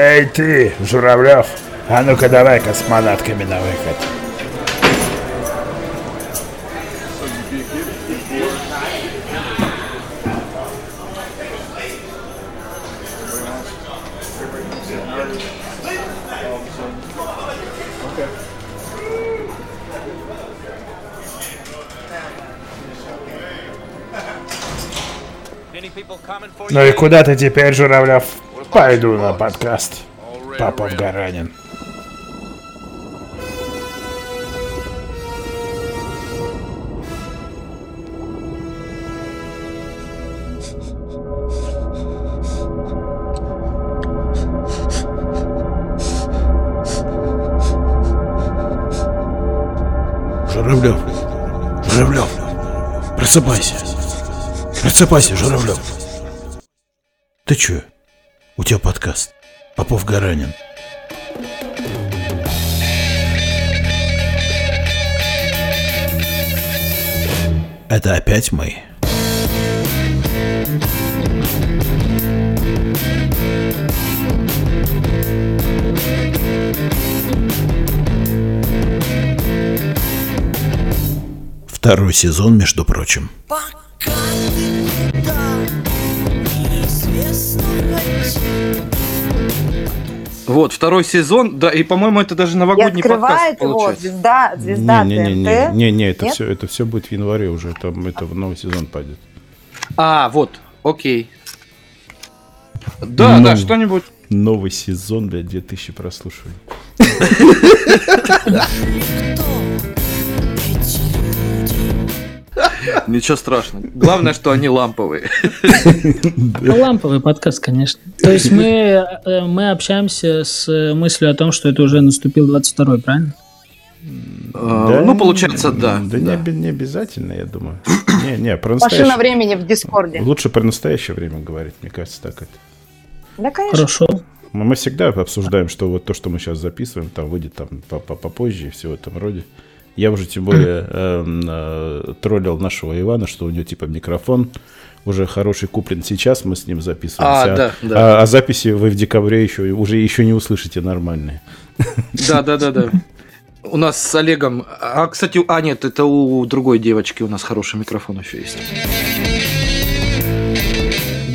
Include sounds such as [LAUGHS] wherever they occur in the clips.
Эй ты, Журавлев, а ну-ка давай космонавтками на выход. Ну и куда ты теперь, Журавлев? Пойду на подкаст. Папа Гаранин. Журавлев, Журавлев, просыпайся. Просыпайся, Журавлев. Ты чё? У тебя подкаст. Попов Гаранин. Это опять мы. Второй сезон, между прочим. Пока Вот, второй сезон, да, и, по-моему, это даже новогодний подкаст получается. его звезда, звезда не, не, не, не, не, не, это все, это все будет в январе уже, это, это в новый сезон пойдет. А, вот, окей. Да, ну, да, что-нибудь. Новый сезон, блядь, 2000 прослушиваний. [LAUGHS] Ничего страшного. [LAUGHS] Главное, что они ламповые. Ну, ламповый подкаст, конечно. То есть мы, э, мы общаемся с мыслью о том, что это уже наступил 22-й, правильно? А, да, ну, получается, да. Да, да. Не, не обязательно, я думаю. [COUGHS] Не, не, про настоящее... Машина времени в Дискорде. Лучше про настоящее время говорить, мне кажется, так это. Да, конечно. Хорошо. Мы, мы всегда обсуждаем, что вот то, что мы сейчас записываем, там выйдет там попозже и все в этом роде. Я уже тем более э, э, троллил нашего Ивана, что у него типа микрофон уже хороший куплен сейчас, мы с ним записываемся. А, да, да. А, а записи вы в декабре еще уже еще не услышите нормальные. Да, да, да, да. У нас с Олегом. А, кстати, а нет, это у другой девочки у нас хороший микрофон еще есть.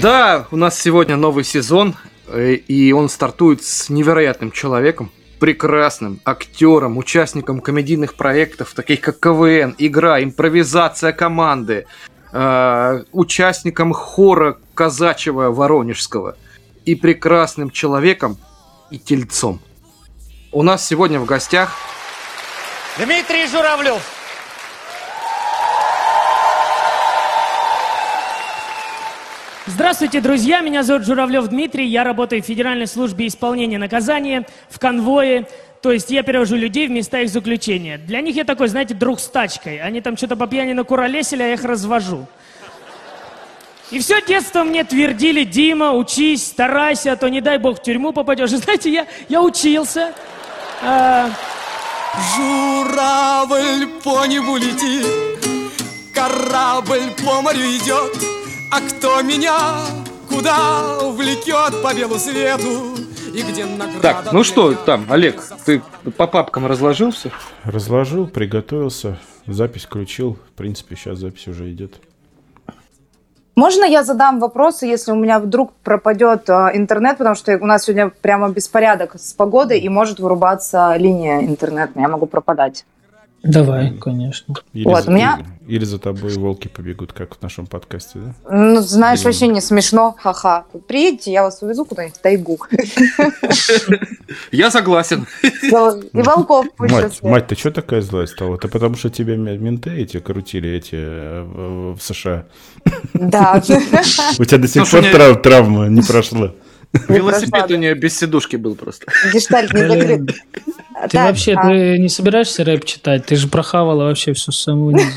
Да, у нас сегодня новый сезон, э, и он стартует с невероятным человеком прекрасным актером, участником комедийных проектов, таких как КВН, игра, импровизация команды, э, участником хора казачьего воронежского и прекрасным человеком и тельцом. У нас сегодня в гостях Дмитрий Журавлев. Здравствуйте, друзья! Меня зовут Журавлев Дмитрий. Я работаю в Федеральной службе исполнения наказания в конвое. То есть я перевожу людей в места их заключения. Для них я такой, знаете, друг с тачкой. Они там что-то по пьяни накуролесили, а я их развожу. И все детство мне твердили, Дима, учись, старайся, а то не дай бог в тюрьму попадешь. И знаете, я, я учился. А... Журавль по небу летит, корабль по морю идет. А кто меня куда увлекет по белу свету? И где награда... Так, ну что там, Олег, ты по папкам разложился? Разложил, приготовился, запись включил. В принципе, сейчас запись уже идет. Можно я задам вопросы, если у меня вдруг пропадет э, интернет, потому что у нас сегодня прямо беспорядок с погодой и может вырубаться линия интернетная, я могу пропадать. Давай, конечно. Или, вот, за, у меня... или за тобой волки побегут, как в нашем подкасте, да? Ну, знаешь, или... вообще не смешно, ха-ха. Приедете, я вас увезу куда-нибудь в тайгу. Я согласен. И волков Мать, мать, ты что такая злая стала? Это потому, что тебе менты эти крутили эти э, в США? Да. У тебя до сих пор травма не прошла. Велосипед у нее без сидушки был просто. Гештальт не закрыт. Ты так, вообще а... ты не собираешься рэп читать? Ты же прохавала вообще все с самого низа.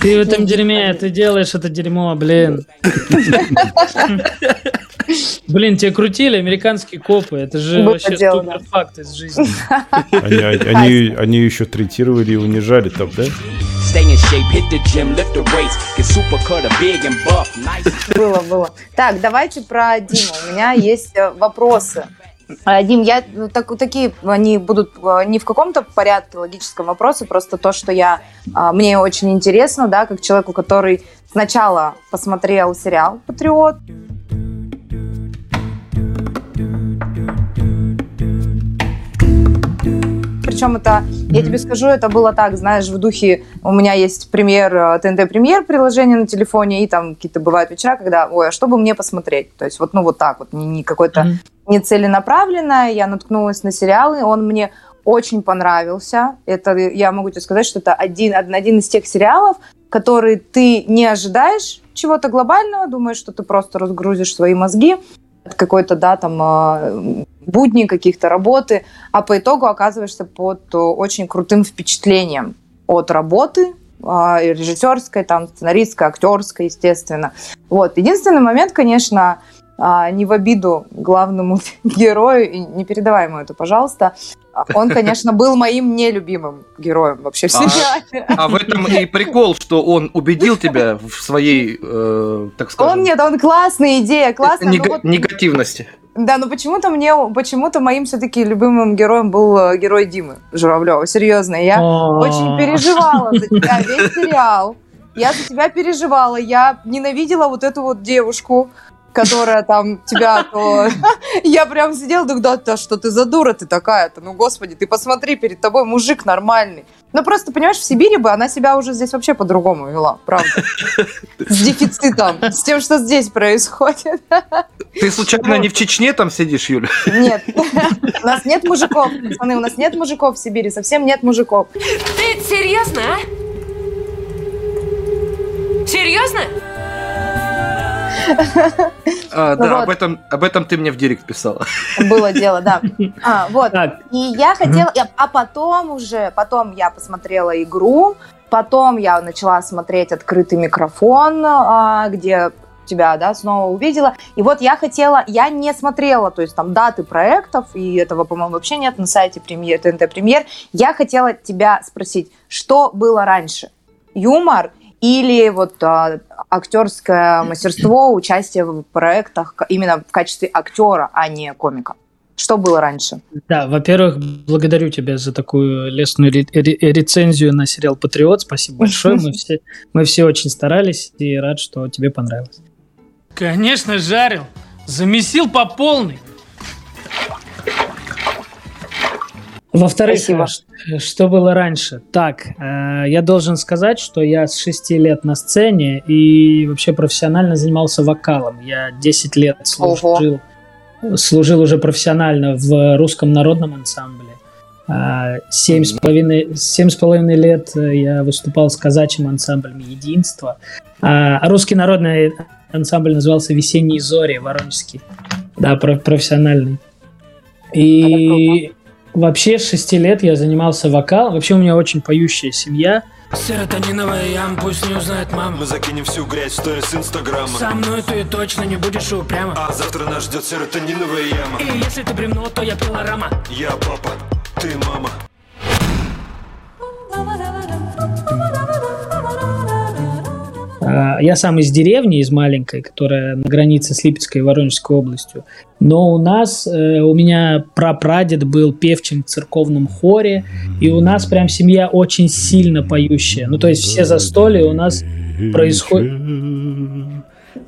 Ты в этом дерьме, ты делаешь это дерьмо, блин. Блин, тебя крутили американские копы. Это же вообще супер факт из жизни. [LAUGHS] Они, они, они еще третировали и унижали там, да? Stay in shape, hit the gym, lift the weights, get super cut, big and buff, nice. Было, было. Так, давайте про Диму. У меня есть э, вопросы. А, Дим, я ну, так, такие они будут э, не в каком-то порядке логическом вопросе, просто то, что я мне очень интересно, да, как человеку, который сначала посмотрел сериал Патриот, Причем это, я тебе скажу, это было так, знаешь, в духе, у меня есть премьер, э, премьер приложение на телефоне, и там какие-то бывают вечера, когда, ой, а что бы мне посмотреть? То есть вот, ну вот так вот, не, не какой-то не целенаправленное, я наткнулась на сериалы, он мне очень понравился. Это, я могу тебе сказать, что это один, один, один из тех сериалов, который ты не ожидаешь чего-то глобального, думаешь, что ты просто разгрузишь свои мозги от какой-то, да, там, э, будни каких-то работы, а по итогу оказываешься под э, очень крутым впечатлением от работы, а, режиссерской, там, сценаристской, актерской, естественно. Вот. Единственный момент, конечно, а, не в обиду главному [LAUGHS] герою, и не передавай ему это, пожалуйста, а, он, конечно, был моим нелюбимым героем вообще в А. сериале. А в этом и прикол, что он убедил тебя в своей, э, так скажем, Он нет, он классная идея, классная. но нега- вот- негативности. Да, но почему-то мне, почему-то моим все-таки любимым героем был э, герой Димы Журавлева. Серьезно, я О. очень переживала за тебя весь сериал. Я за тебя переживала. Я ненавидела вот эту вот девушку, которая там тебя то... [LAUGHS] Я прям сидела, думаю, да что ты за дура ты такая-то? Ну, господи, ты посмотри, перед тобой мужик нормальный. Ну, просто, понимаешь, в Сибири бы она себя уже здесь вообще по-другому вела, правда. С дефицитом, с тем, что здесь происходит. Ты случайно не в Чечне там сидишь, Юля? Нет, у нас нет мужиков, пацаны, у нас нет мужиков в Сибири, совсем нет мужиков. Ты серьезно, а? Серьезно? [LAUGHS] А, да, Вот. об этом, об этом ты мне в директ писала. [LAUGHS] Было дело, да. [LAUGHS] А, вот. Так, И я хотела, я- а потом уже, потом я посмотрела игру, потом я начала смотреть открытый микрофон, а, где тебя, да, снова увидела. И вот я хотела, я не смотрела, то есть там даты проектов, и этого, по-моему, вообще нет на сайте премьер, ТНТ Премьер. Я хотела тебя спросить, что было раньше? Юмор или вот а, актерское мастерство, участие в проектах именно в качестве актера, а не комика? Что было раньше? Да, во-первых, благодарю тебя за такую лестную ре- ре- рецензию на сериал «Патриот». Спасибо большое. Мы все, мы все очень старались и рад, что тебе понравилось. Конечно, жарил. Замесил по полной. Во-вторых, Спасибо. что было раньше? Так, э, я должен сказать, что я с 6 лет на сцене и вообще профессионально занимался вокалом. Я 10 лет служил, служил уже профессионально в русском народном ансамбле. А, Семь с половиной семь с половиной лет э, я выступал с казачьим ансамблем «Единство». А русский народный ансамбль назывался «Весенние зори» воронежский. Да, про- профессиональный. И вообще с 6 лет я занимался вокалом. Вообще у меня очень поющая семья. Серотониновая ям, пусть не узнает мама. Мы закинем всю грязь в сторис инстаграма. Со мной ты точно не будешь упряма. А завтра нас ждет серотониновая яма И если ты бревно, то я пилорама. Я папа, ты мама Я сам из деревни, из маленькой, которая на границе с Липецкой и Воронежской областью. Но у нас, э, у меня прапрадед был певчим в церковном хоре, и у нас прям семья очень сильно поющая. Ну, то есть все застолья у нас происходит...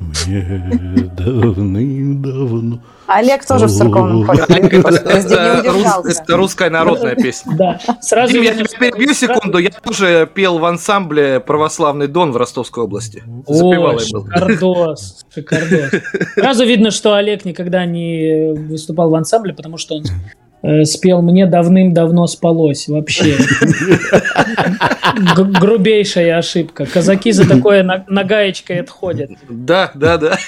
Мне давным-давно. Олег тоже в церковном хоре. Не Это, русская народная песня. Да, сразу я тебя перебью секунду. Я тоже пел в ансамбле «Православный Дон» в Ростовской области. Был. шикардос, шикардос. Сразу видно, что Олег никогда не выступал в ансамбле, потому что он э, спел «Мне давным-давно спалось» вообще. Грубейшая ошибка. Казаки за такое на, на гаечкой отходят. Да, да, да.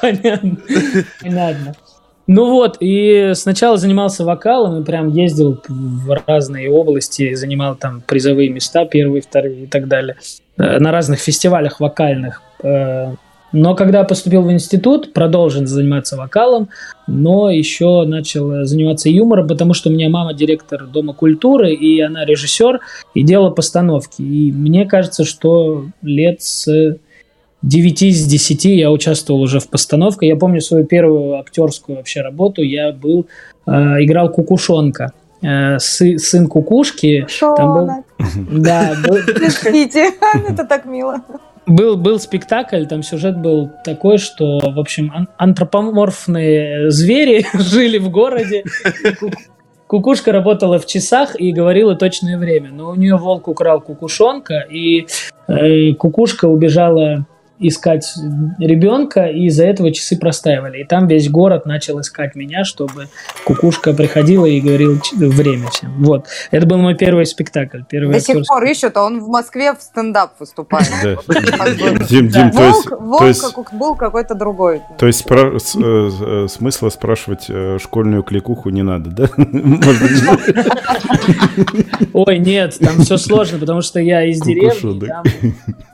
Понятно. Понятно. Ну вот, и сначала занимался вокалом, и прям ездил в разные области, занимал там призовые места, первые, вторые и так далее, э, на разных фестивалях вокальных. Э, но когда поступил в институт, продолжил заниматься вокалом, но еще начал заниматься юмором, потому что у меня мама директор Дома культуры, и она режиссер, и делала постановки. И мне кажется, что лет с 9 из 10 я участвовал уже в постановке. Я помню свою первую актерскую вообще работу. Я был, э, играл Кукушонка. Э, сы, сын Кукушки. Там был, [LAUGHS] да, был, [LAUGHS] [LAUGHS] это так мило. Был, был спектакль, там сюжет был такой, что, в общем, ан- антропоморфные звери жили в городе. Кукушка работала в часах и говорила точное время. Но у нее волк украл кукушонка, и э, кукушка убежала искать ребенка, и из-за этого часы простаивали. И там весь город начал искать меня, чтобы кукушка приходила и говорила время всем. Вот. Это был мой первый спектакль. Первый До сих пор ищут, а он в Москве в стендап выступает. Волк был какой-то другой. То есть смысла спрашивать э, школьную кликуху не надо, да? Ой, нет, там все сложно, потому что я из деревни.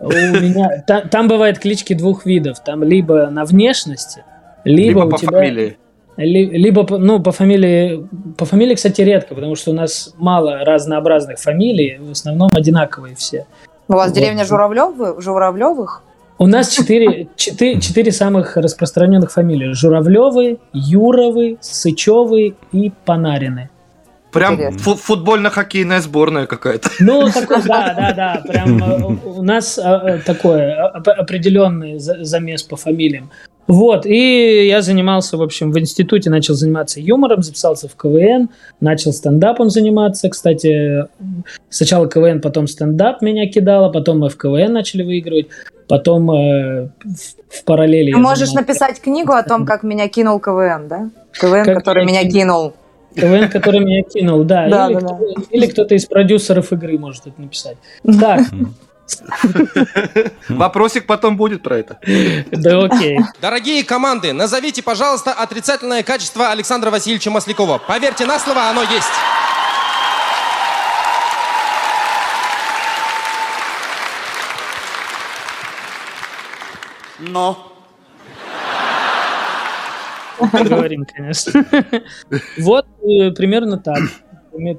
У меня... Там бывает бывает клички двух видов. Там либо на внешности, либо, либо у по тебя... фамилии. Ли, либо, ну, по фамилии... По фамилии, кстати, редко, потому что у нас мало разнообразных фамилий, в основном одинаковые все. У вас вот. деревня Журавлев, Журавлевых? У нас четыре, четыре, четыре самых распространенных фамилии. Журавлевы, Юровы, Сычевы и Панарины. Прям фу- футбольно-хоккейная сборная какая-то. Ну, [LAUGHS] такой, да, да, да. Прям э, у нас э, такой определенный замес по фамилиям. Вот, и я занимался, в общем, в институте, начал заниматься юмором, записался в КВН, начал стендапом заниматься. Кстати, сначала КВН, потом стендап меня кидало, потом мы в КВН начали выигрывать, потом э, в, в параллели... Ты можешь занимался... написать книгу о том, как меня кинул КВН, да? КВН, как который меня кинул. КВН, который меня кинул, да. да, или, да, кто, да. или кто-то из продюсеров игры может это написать. Так. Вопросик потом будет про это. Да окей. Дорогие команды, назовите, пожалуйста, отрицательное качество Александра Васильевича Маслякова. Поверьте на слово, оно есть. Но. Говорим, конечно. Вот э, примерно так.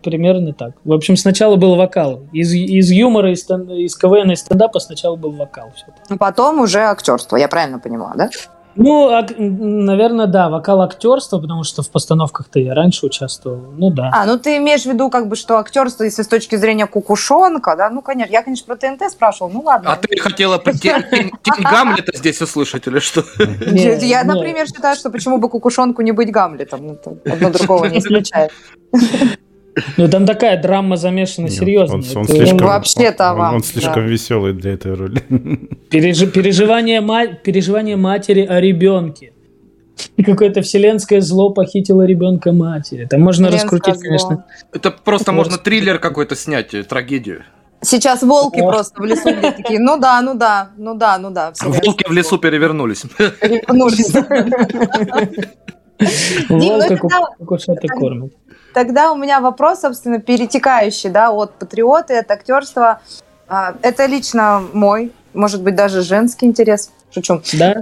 Примерно так. В общем, сначала был вокал. Из, из юмора, из, из КВН и стендапа сначала был вокал. А потом уже актерство, я правильно понимала, да? Ну, а, наверное, да, вокал актерство, потому что в постановках-то я раньше участвовал. Ну да. А, ну ты имеешь в виду, как бы, что актерство, если с точки зрения кукушонка, да? Ну, конечно, я, конечно, про ТНТ спрашивал, ну ладно. А ты хотела Гамлета здесь услышать или что? [LAUGHS] Я, например, считаю, что почему бы кукушонку не быть Гамлетом? Одно другого не исключает. [LAUGHS] Ну, там такая драма замешана серьезно. Он, он, слишком, он, вам, он слишком да. веселый для этой роли. [LAUGHS] Переж, переживание, ма, переживание матери о ребенке. [LAUGHS] Какое-то вселенское зло похитило ребенка матери. Там можно Вселенское раскрутить, зло. конечно. Это просто можно триллер какой-то снять, э, трагедию. Сейчас волки О. просто в лесу [LAUGHS] где такие, ну да, ну да, ну да, ну да. Волки в лесу перевернулись. Вернулись. ну Волка да. кукушата кормит. Тогда у меня вопрос, собственно, перетекающий, да, от патриота, от актерства. А, Это лично мой, может быть, даже женский интерес. Шучу. Да?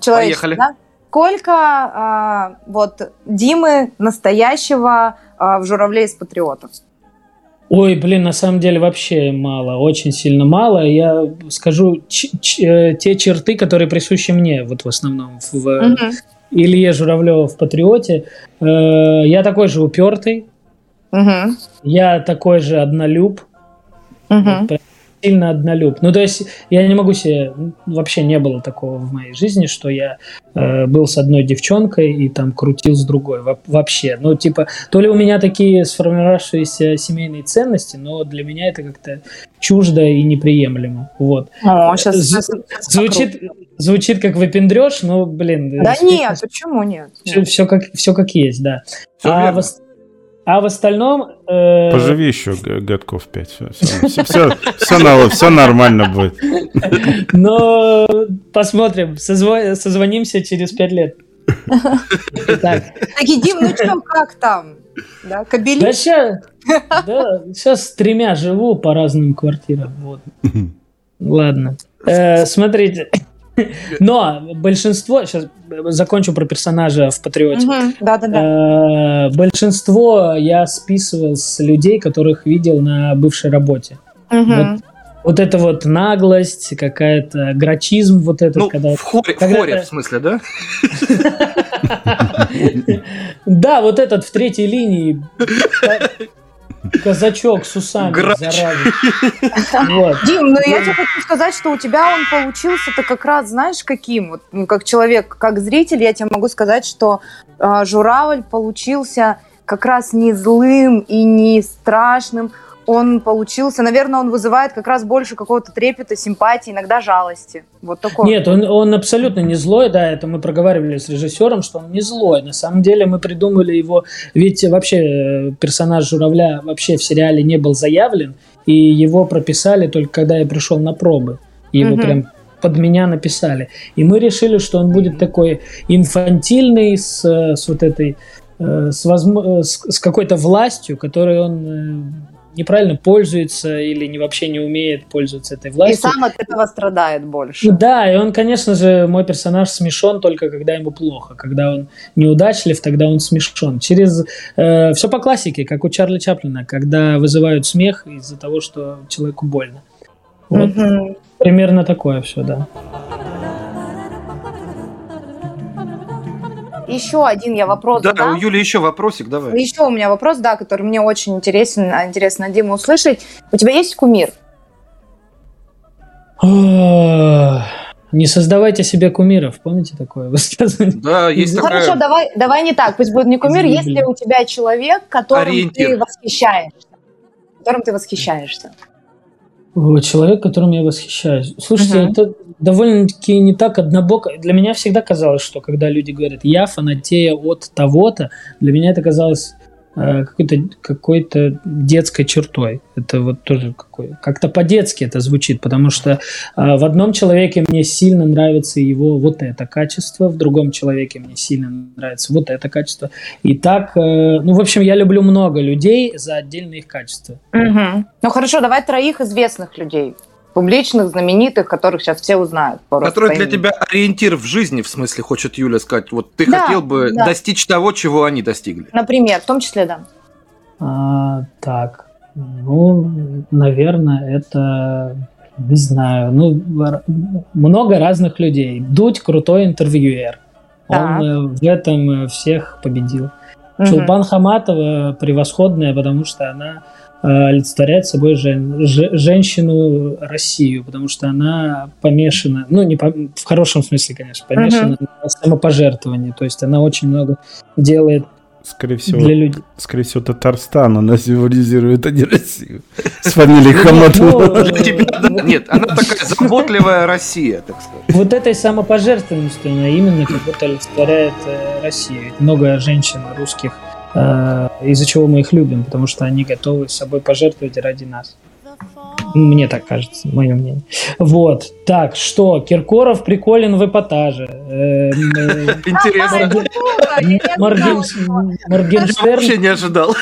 Человеческий, Поехали. да? Сколько а, вот Димы настоящего а, в «Журавле из патриотов»? Ой, блин, на самом деле вообще мало, очень сильно мало. Я скажу ч- ч- э, те черты, которые присущи мне, вот в основном в Мгм. Илье Журавлеве в «Патриоте». Э, Я такой же упертый, Мгм. я такой же однолюб, прям сильно однолюб. Ну, то есть я не могу себе... Вообще не было такого в моей жизни, что я э, был с одной девчонкой и там крутил с другой. Во- вообще. Ну, типа, то ли у меня такие сформировавшиеся семейные ценности, но для меня это как-то чуждо и неприемлемо. Вот. О, щас- З- щас- звучит, звучит как выпендреж, но, блин... Да нет, почему нет? Все, все, как, все как есть, да. Всё а, верно. в, а в остальном... э, Поживи еще годков 5. Все, все, все нормально будет. Но посмотрим, созво- созвонимся через пять лет. Итак, Таки, Дим, ну что, как там? Да, да кабели? сейчас, да, сейчас с тремя живу по разным квартирам. Вот. [LAUGHS] Ладно. Э, смотрите. [LAUGHS] Но большинство, сейчас закончу про персонажа в Патриоте. Мгм, Да-да-да. Э, Большинство я списывал с людей, которых видел на бывшей работе. Мгм. Вот, вот это вот наглость, какая-то грачизм, вот этот, Ну, когда... в хоре, в когда хоре, ты- в смысле, да? [LAUGHS] Да, вот этот в третьей линии [LAUGHS] казачок с усами, Грач. зараза. [LAUGHS] Вот. Дим, ну я тебе хочу сказать, что у тебя он получился-то как раз, знаешь, каким? Вот, ну, как человек, как зритель, я тебе могу сказать, что а, Журавль получился как раз не злым и не страшным. Он получился, наверное, он вызывает как раз больше какого-то трепета, симпатии, иногда жалости. Вот такой. Нет, он, он абсолютно не злой, да, это мы проговаривали с режиссером, что он не злой. На самом деле мы придумали его, ведь вообще э, персонаж Журавля вообще в сериале не был заявлен, и его прописали только когда я пришел на пробы. И Его Мгм. прям под меня написали. И мы решили, что он будет такой инфантильный, с, э, с вот этой, э, с, с, с какой-то властью, которой он неправильно пользуется или не, вообще не умеет пользоваться этой И властью. сам от этого страдает больше. Ну Да, и он, конечно же, мой персонаж смешон только когда ему плохо. Когда он неудачлив, тогда он смешон. Через все по классике, как у Чарли Чаплина, когда вызывают смех из-за того, что человеку больно. Вот Мгм. примерно такое все, да. Еще один я вопрос Да, задам. у Юли еще вопросик, давай. Еще у меня вопрос, да, который мне очень интересен, а, интересно Дима услышать. У тебя есть кумир? Не создавайте себе кумиров, помните такое [LAUGHS] высказывание? Да, есть Ну, такая... Хорошо, давай, давай не так. Пусть будет не кумир, есть ли у тебя человек, которым Ориентир. ты восхищаешься? Которым ты восхищаешься. О, человек, которым я восхищаюсь. Слушайте, Мгм. это довольно-таки не так однобоко. Для меня всегда казалось, что когда люди говорят «я фанатея от того-то», для меня это казалось э, какой-то какой-то детской чертой. Это вот тоже какой, как-то по-детски это звучит, потому что э, в одном человеке мне сильно нравится его вот это качество, в другом человеке мне сильно нравится вот это качество. И так, э, ну, в общем, я люблю много людей за отдельные их качества. Ну хорошо, давай троих известных людей. Публичных, знаменитых, которых сейчас все узнают. по для тебя ориентир в жизни, в смысле, хочет Юля сказать. Вот ты Да, хотел бы да. достичь того, чего они достигли. Например, в том числе, да. А, так, ну, наверное, это не знаю, ну много разных людей. Дудь крутой интервьюер. Так. Он э, в этом э, всех победил. Мгм. Чулпан Хаматова превосходная, потому что она олицетворяет собой жен- же- женщину Россию, потому что она помешана, ну не по- в хорошем смысле, конечно, помешана на самопожертвовании. То есть она очень много делает Скорее всего, для людей. скорее всего, Татарстан она символизирует, а не Россию. С фамилией Хаматова. Ну, [LAUGHS] тебя, да, нет, она такая заботливая Россия, так сказать. Вот этой самопожертвованностью она именно как будто олицетворяет э, Россию. Много женщин русских, э, из-за чего мы их любим, потому что они готовы собой пожертвовать ради нас. Мне так кажется, мое мнение. Вот. Так, что? Киркоров приколен в эпатаже. Эм, э, [LAUGHS] Интересно. Моргенштерн вообще не ожидал.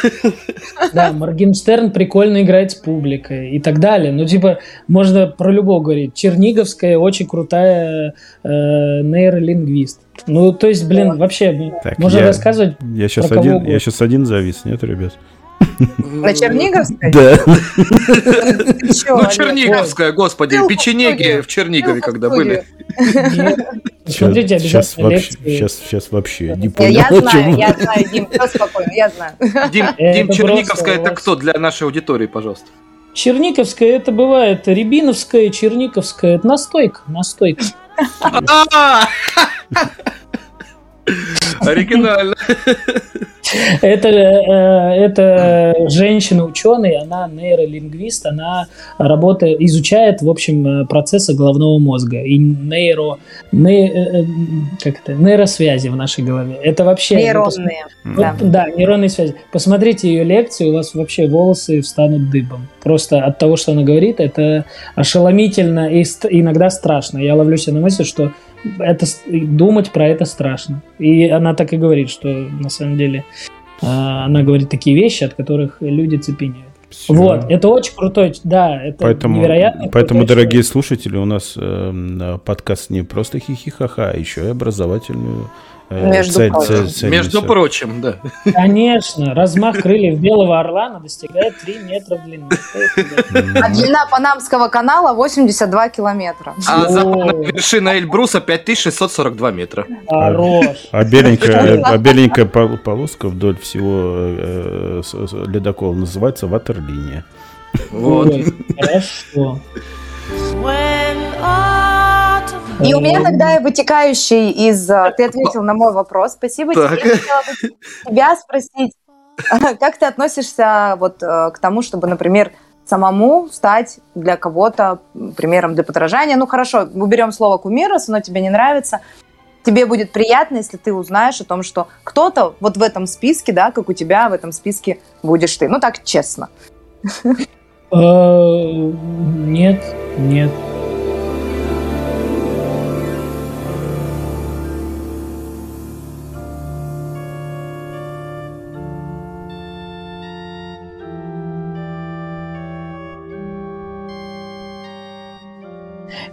да, Моргенштерн прикольно играет с публикой и так далее. Ну, типа, можно про любого говорить. Черниговская очень крутая э, нейролингвист. Ну, то есть, блин, вообще, Так, можно я- рассказывать Я сейчас про кого один, я сейчас один завис, нет, ребят? На Черниговской? Да. Ну? Черниговская, господи, в печенеги в Чернигове, в когда были. Смотрите Сейчас вообще, сейчас, сейчас вообще не Я, понял, я знаю, я знаю, Дим, все спокойно, я знаю. Дим, Черниговская, это кто для нашей аудитории, пожалуйста? Черниковская, это бывает Рябиновская, Черниковская, это настойка, настойка. А! Оригинально. Это, э, это женщина-ученый, она нейролингвист, она работает, изучает, в общем, э, процессы головного мозга и нейро, не- э, как это, нейросвязи в нашей голове. Это вообще... Нейронные. пос- Да. Да, нейронные связи. Посмотрите ее лекции, у вас вообще волосы встанут дыбом. Просто от того, что она говорит, это ошеломительно и иногда страшно. Я ловлю себя на мысли, что это думать про это страшно. И она так и говорит, что на самом деле а, она говорит такие вещи, от которых люди цепенеют. Все. Вот, это очень крутой, да, это поэтому, невероятно. Поэтому, дорогие человек. слушатели, у нас э, подкаст не просто хихихаха, а еще и образовательную Между, цель, прочим. Цель, Между прочим, да. Конечно, размах крыльев белого орлана достигает 3 метра длины. А длина Панамского канала 82 километра. А западная вершина Эльбруса 5642 метра. Хорош. А беленькая, а беленькая [LAUGHS] полоска вдоль всего э, ледокола называется ватерлиния. Вот. Хорошо. И у меня тогда вытекающий из... Э, ты ответил на мой вопрос. Спасибо так. тебе. Хотела бы тебя спросить, [LAUGHS] как ты относишься вот э, к тому, чтобы, например, самому стать для кого-то примером для подражания? Ну, хорошо, уберем слово кумирос, оно тебе не нравится. Тебе будет приятно, если ты узнаешь о том, что кто-то вот в этом списке, да, как у тебя в этом списке будешь ты. Ну, так честно. Э, нет, нет.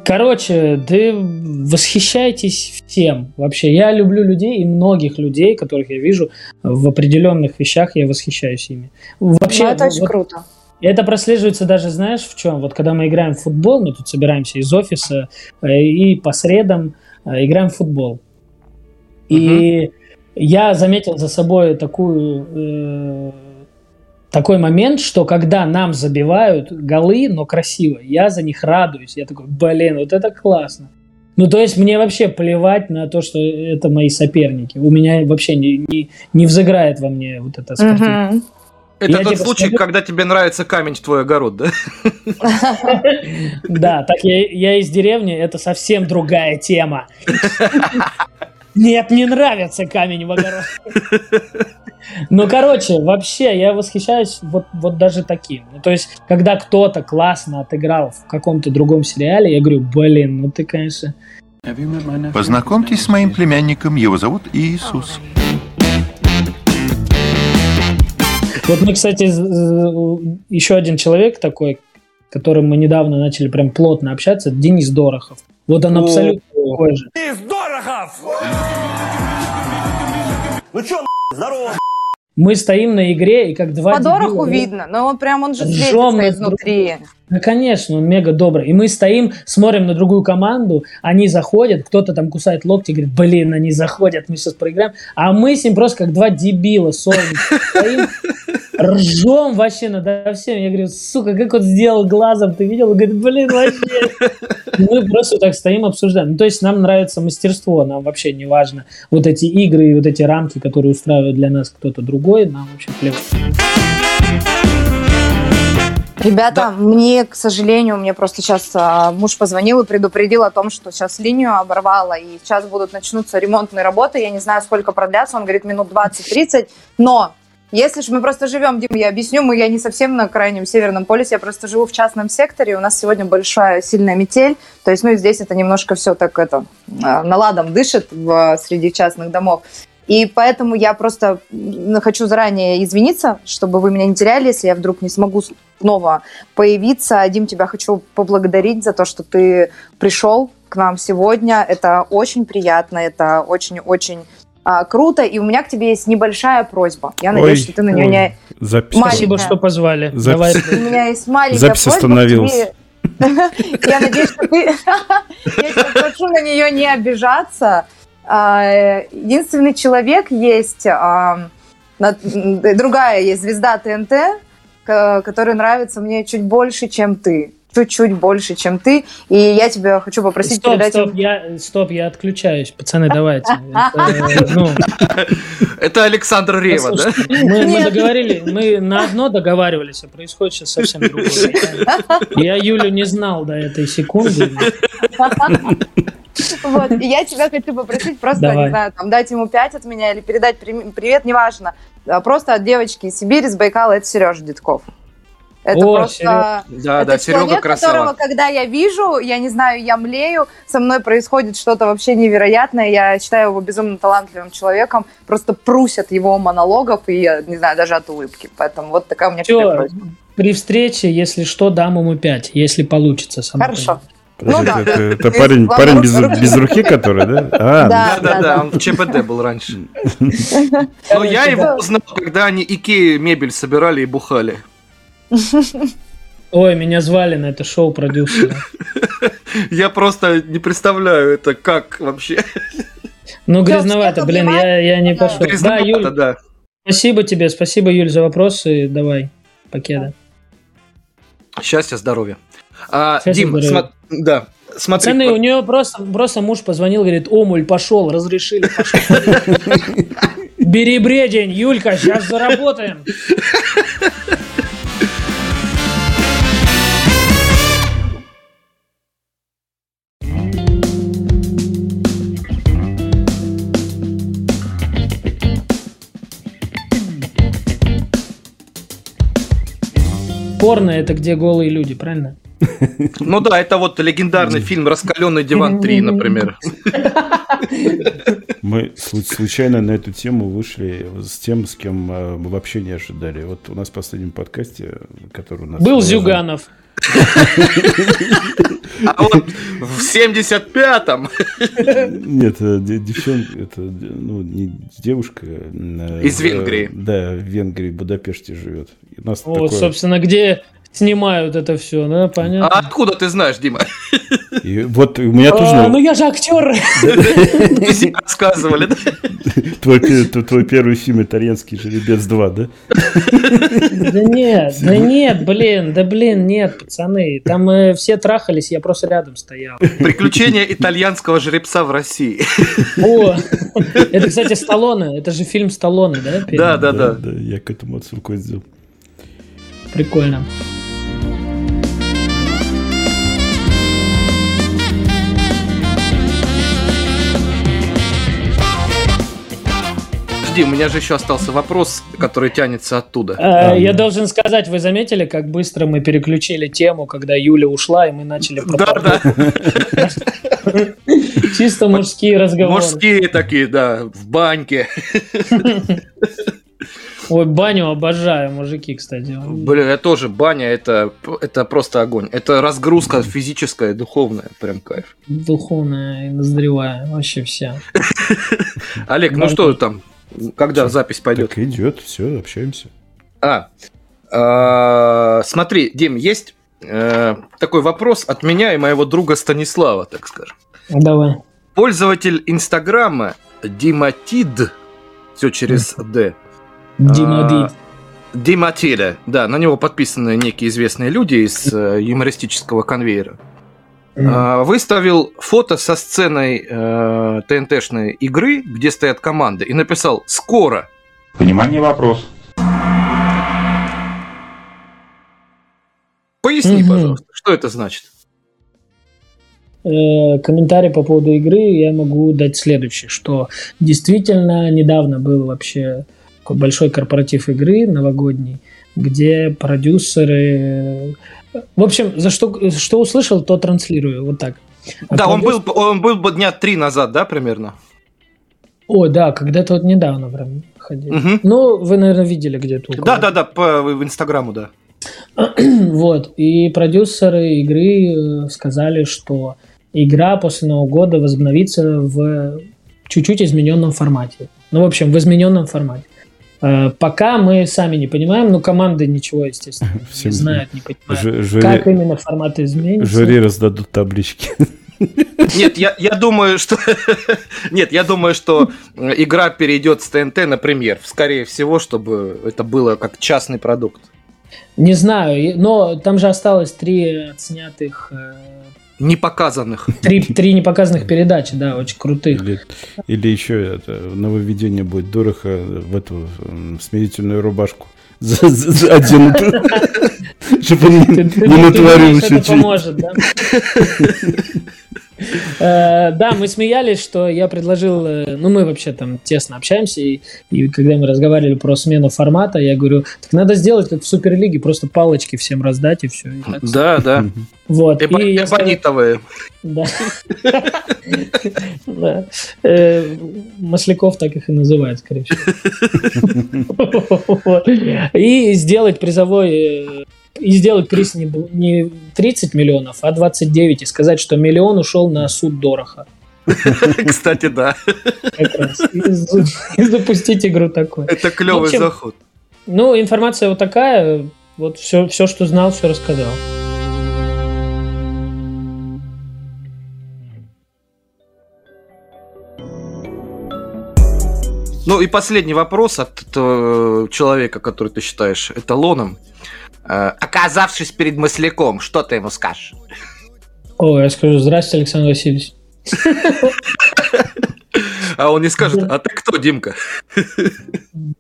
Короче, да восхищайтесь всем. Вообще, я люблю людей и многих людей, которых я вижу в определенных вещах, я восхищаюсь ими. Вообще, ну, это очень вот, круто. Это прослеживается даже, знаешь, в чем? Вот когда мы играем в футбол, мы тут собираемся из офиса э, и по средам э, играем в футбол. И угу. я заметил за собой такую э, такой момент, что когда нам забивают голы, но красиво, я за них радуюсь. Я такой, блин, вот это классно. Ну, то есть мне вообще плевать на то, что это мои соперники. У меня вообще не, не, не взыграет во мне вот это спортивное. Угу. Это я тот типа случай, смотрю... когда тебе нравится камень в твой огород, да? [LAUGHS] Да, так я, я из деревни, это совсем другая тема. [LAUGHS] Нет, не нравится камень в огород. Ну, короче, вообще, я восхищаюсь вот, вот даже таким. Ну, то есть, когда кто-то классно отыграл в каком-то другом сериале, я говорю, блин, ну ты, конечно... Познакомьтесь с моим племянником, его зовут Иисус. Вот мы, кстати, еще один человек такой, которым мы недавно начали прям плотно общаться, Денис Дорохов. Вот он абсолютно такой же. Денис Дорохов! Ну что, здорово, мы стоим на игре, и как два По Дороху видно, но он прям, он же светится изнутри. Ну, конечно, он мега добрый. И мы стоим, смотрим на другую команду, они заходят, кто-то там кусает локти, говорит, блин, они заходят, мы сейчас проиграем. А мы с ним просто как два дебила, солнце, стоим, ржем вообще над всем. Я говорю, сука, как он сделал глазом, ты видел? Он говорит, блин, вообще. Мы просто так стоим, обсуждаем. Ну, то есть нам нравится мастерство, нам вообще не важно вот эти игры и вот эти рамки, которые устраивает для нас кто-то другой, нам вообще плевать. Ребята, да. мне, к сожалению, мне просто сейчас а, муж позвонил и предупредил о том, что сейчас линию оборвало, и сейчас будут начнутся ремонтные работы. Я не знаю, сколько продлятся. Он говорит, минут 20-30. Но если же мы просто живем, Дим, я объясню, мы, я не совсем на крайнем северном полюсе, я просто живу в частном секторе, у нас сегодня большая сильная метель, то есть, ну, и здесь это немножко все так, это, а, наладом дышит в, среди частных домов. И поэтому я просто хочу заранее извиниться, чтобы вы меня не теряли, если я вдруг не смогу снова появиться. Дим, тебя хочу поблагодарить за то, что ты пришел к нам сегодня. Это очень приятно, это очень-очень а, круто. И у меня к тебе есть небольшая просьба. Я надеюсь, ой, что ты на нее ой. не... Запись. Спасибо, что позвали. Запись. Давай. У меня есть маленькая Запись просьба. остановилась. [LAUGHS] Я надеюсь, что ты... [LAUGHS] Я тебя прошу на нее не обижаться. А, единственный человек есть... А, другая есть звезда ТНТ, который нравится мне чуть больше, чем ты чуть-чуть больше, чем ты. И я тебя хочу попросить стоп, передать... Стоп, им... я, стоп, я отключаюсь. Пацаны, давайте. Это, ну... Александр Рева, да? Мы, мы договорились, мы на одно договаривались, а происходит сейчас совсем другое. Я Юлю не знал до этой секунды. Вот, и я тебя хочу попросить просто, Давай. не знаю, там, дать ему пять от меня или передать привет, неважно. А просто от девочки из Сибири, с Байкала, это Сережа Дедков. Это О, просто... Серега. Да, это да, Серега человек, красава. которого, когда я вижу, я не знаю, я млею, со мной происходит что-то вообще невероятное. Я считаю его безумно талантливым человеком. Просто прусят его монологов, и я не знаю, даже от улыбки. Поэтому вот такая у меня Все, просьба. при встрече, если что, дам ему 5, если получится. Хорошо. Подожди, Ну да. это, это Из парень, парень без, руки. без руки, который, да? А, Да, Да, да, да, он в ЧПД был раньше. [LAUGHS] Но я его да. узнал, когда они Икеи мебель собирали и бухали. Ой, меня звали на это шоу продюсера. [LAUGHS] Я просто не представляю это как вообще. [LAUGHS] Ну, грязновато, блин, я, я не пошел. Да, Юль, да. спасибо тебе, спасибо, Юль, за вопросы. Давай, покеда. Счастья, здоровья. А, Счастья, Дим, здоровья. смо- да, смотри. Пацаны, вот- у нее просто, просто муж позвонил, говорит, Омуль, пошел, разрешили, пошел. [LAUGHS] Бери бредень, Юлька, сейчас заработаем. Порно это где голые люди, правильно? Ну да, это вот легендарный фильм «Раскаленный диван 3», например. Мы слу- случайно на эту тему вышли с тем, с кем э, мы вообще не ожидали. Вот у нас в последнем подкасте, который у нас... Был Зюганов. А вот в 75-м Нет, э, де- девчонка, это ну, не девушка. э, Из Венгрии. Да, в Венгрии, в Будапеште живет. И у нас О, такое- собственно, где снимают это все, да, А понятно. откуда ты знаешь, Дима? и вот у меня А, тоже... ну я же актер. Рассказывали, да? Твой, первый фильм «Итальянский жеребец 2», да? Да нет, да нет, блин, да блин, нет, пацаны. Там э, все трахались, я просто рядом стоял. Приключения итальянского жеребца в России. О, это, кстати, Сталлоне, это же фильм Сталлоне? Да, да, да. Да, я к этому отсылку сделал. Прикольно. Подожди, у меня же еще остался вопрос, который тянется оттуда. Э, Я должен сказать, вы заметили, как быстро мы переключили тему, когда Юля ушла, и мы начали Да, порно. [LAUGHS] чисто мужские разговоры. Мужские такие, да, в баньке. [LAUGHS] Ой, баню обожаю, мужики, кстати. Блин, я тоже, баня, это, это просто огонь. Это разгрузка физическая, духовная, прям кайф. Духовная и ноздревая, вообще вся. [LAUGHS] Олег, ну что там, когда запись пойдет? Так идет, все, общаемся. А, а, смотри, Дим, есть э, такой вопрос от меня и моего друга Станислава, так скажем. Давай. Пользователь Инстаграма Диматид, все через Д. Димадид. Диматида, да, на него подписаны некие известные люди из э, юмористического конвейера. А, Выставил фото со сценой э, ТНТшной игры, где стоят команды, и написал «Скоро». Внимание, вопрос. Поясни, Мгм. пожалуйста, что это значит? Э, комментарий по поводу игры я могу дать следующий, что действительно недавно был вообще большой корпоратив игры новогодний, где продюсеры... В общем, за что, что услышал, то транслирую, вот так. А Да, он был, он был бы дня три назад, да, примерно? Ой, да, когда-то вот недавно прям ходил. Мгм. Ну, вы, наверное, видели где-то. Да, да, да, по в Инстаграму, да. [CLEARS THROAT] Вот. И продюсеры игры э, сказали, что игра после Нового года возобновится в чуть-чуть измененном формате. Ну, в общем, в измененном формате. Э, Пока мы сами не понимаем, но команды ничего, естественно, [LAUGHS] Всем- не знают, не понимают, Ж- жюри- как именно формат изменится. Жюри раздадут таблички. [LAUGHS] Нет, я, я думаю, что... [LAUGHS] Нет, я думаю, что э, игра перейдет с ТНТ на премьер. Скорее всего, чтобы это было как частный продукт. Не знаю, но там же осталось три отснятых, э, Не показанных. три, три непоказанных передачи, да, очень крутых. Или, или еще это, нововведение будет дорого в эту м, смирительную рубашку за- за- за оденут. [LAUGHS] Чтобы он не натворил это поможет, да? Э, да, мы смеялись, что я предложил, э, ну мы вообще там тесно общаемся, и, и когда мы разговаривали про смену формата, я говорю, так надо сделать как в Суперлиге, просто палочки всем раздать и все. И так. Да, да. Вот. Эбонитовые. Да. Э, Масляков так их и называют, скорее всего. [LAUGHS] И сделать призовой и сделать приз не, не 30 миллионов, а 29, и сказать, что миллион ушел на суд Дороха. [LAUGHS] Кстати, да. Как раз. И за- и запустить игру такой. Это клевый заход. Ну, информация вот такая. Вот все, все, что знал, все рассказал. Ну и последний вопрос от э, человека, который ты считаешь эталоном. Э, оказавшись перед масляком, что ты ему скажешь? О, я скажу, здрасте, Александр Васильевич. А он не скажет, а ты кто, Димка?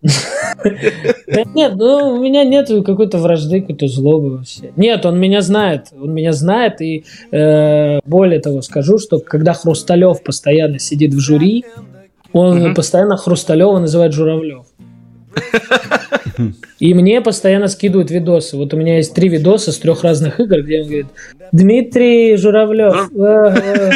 Да нет, ну, у меня нет какой-то вражды, какой-то злобы вообще. Нет, он меня знает, он меня знает, и э, более того скажу, что когда Хрусталев постоянно сидит в жюри, он постоянно Хрусталева называет Журавлев. И мне постоянно скидывают видосы. Вот у меня есть три видоса с трех разных игр, где он говорит, Дмитрий Журавлев. ага».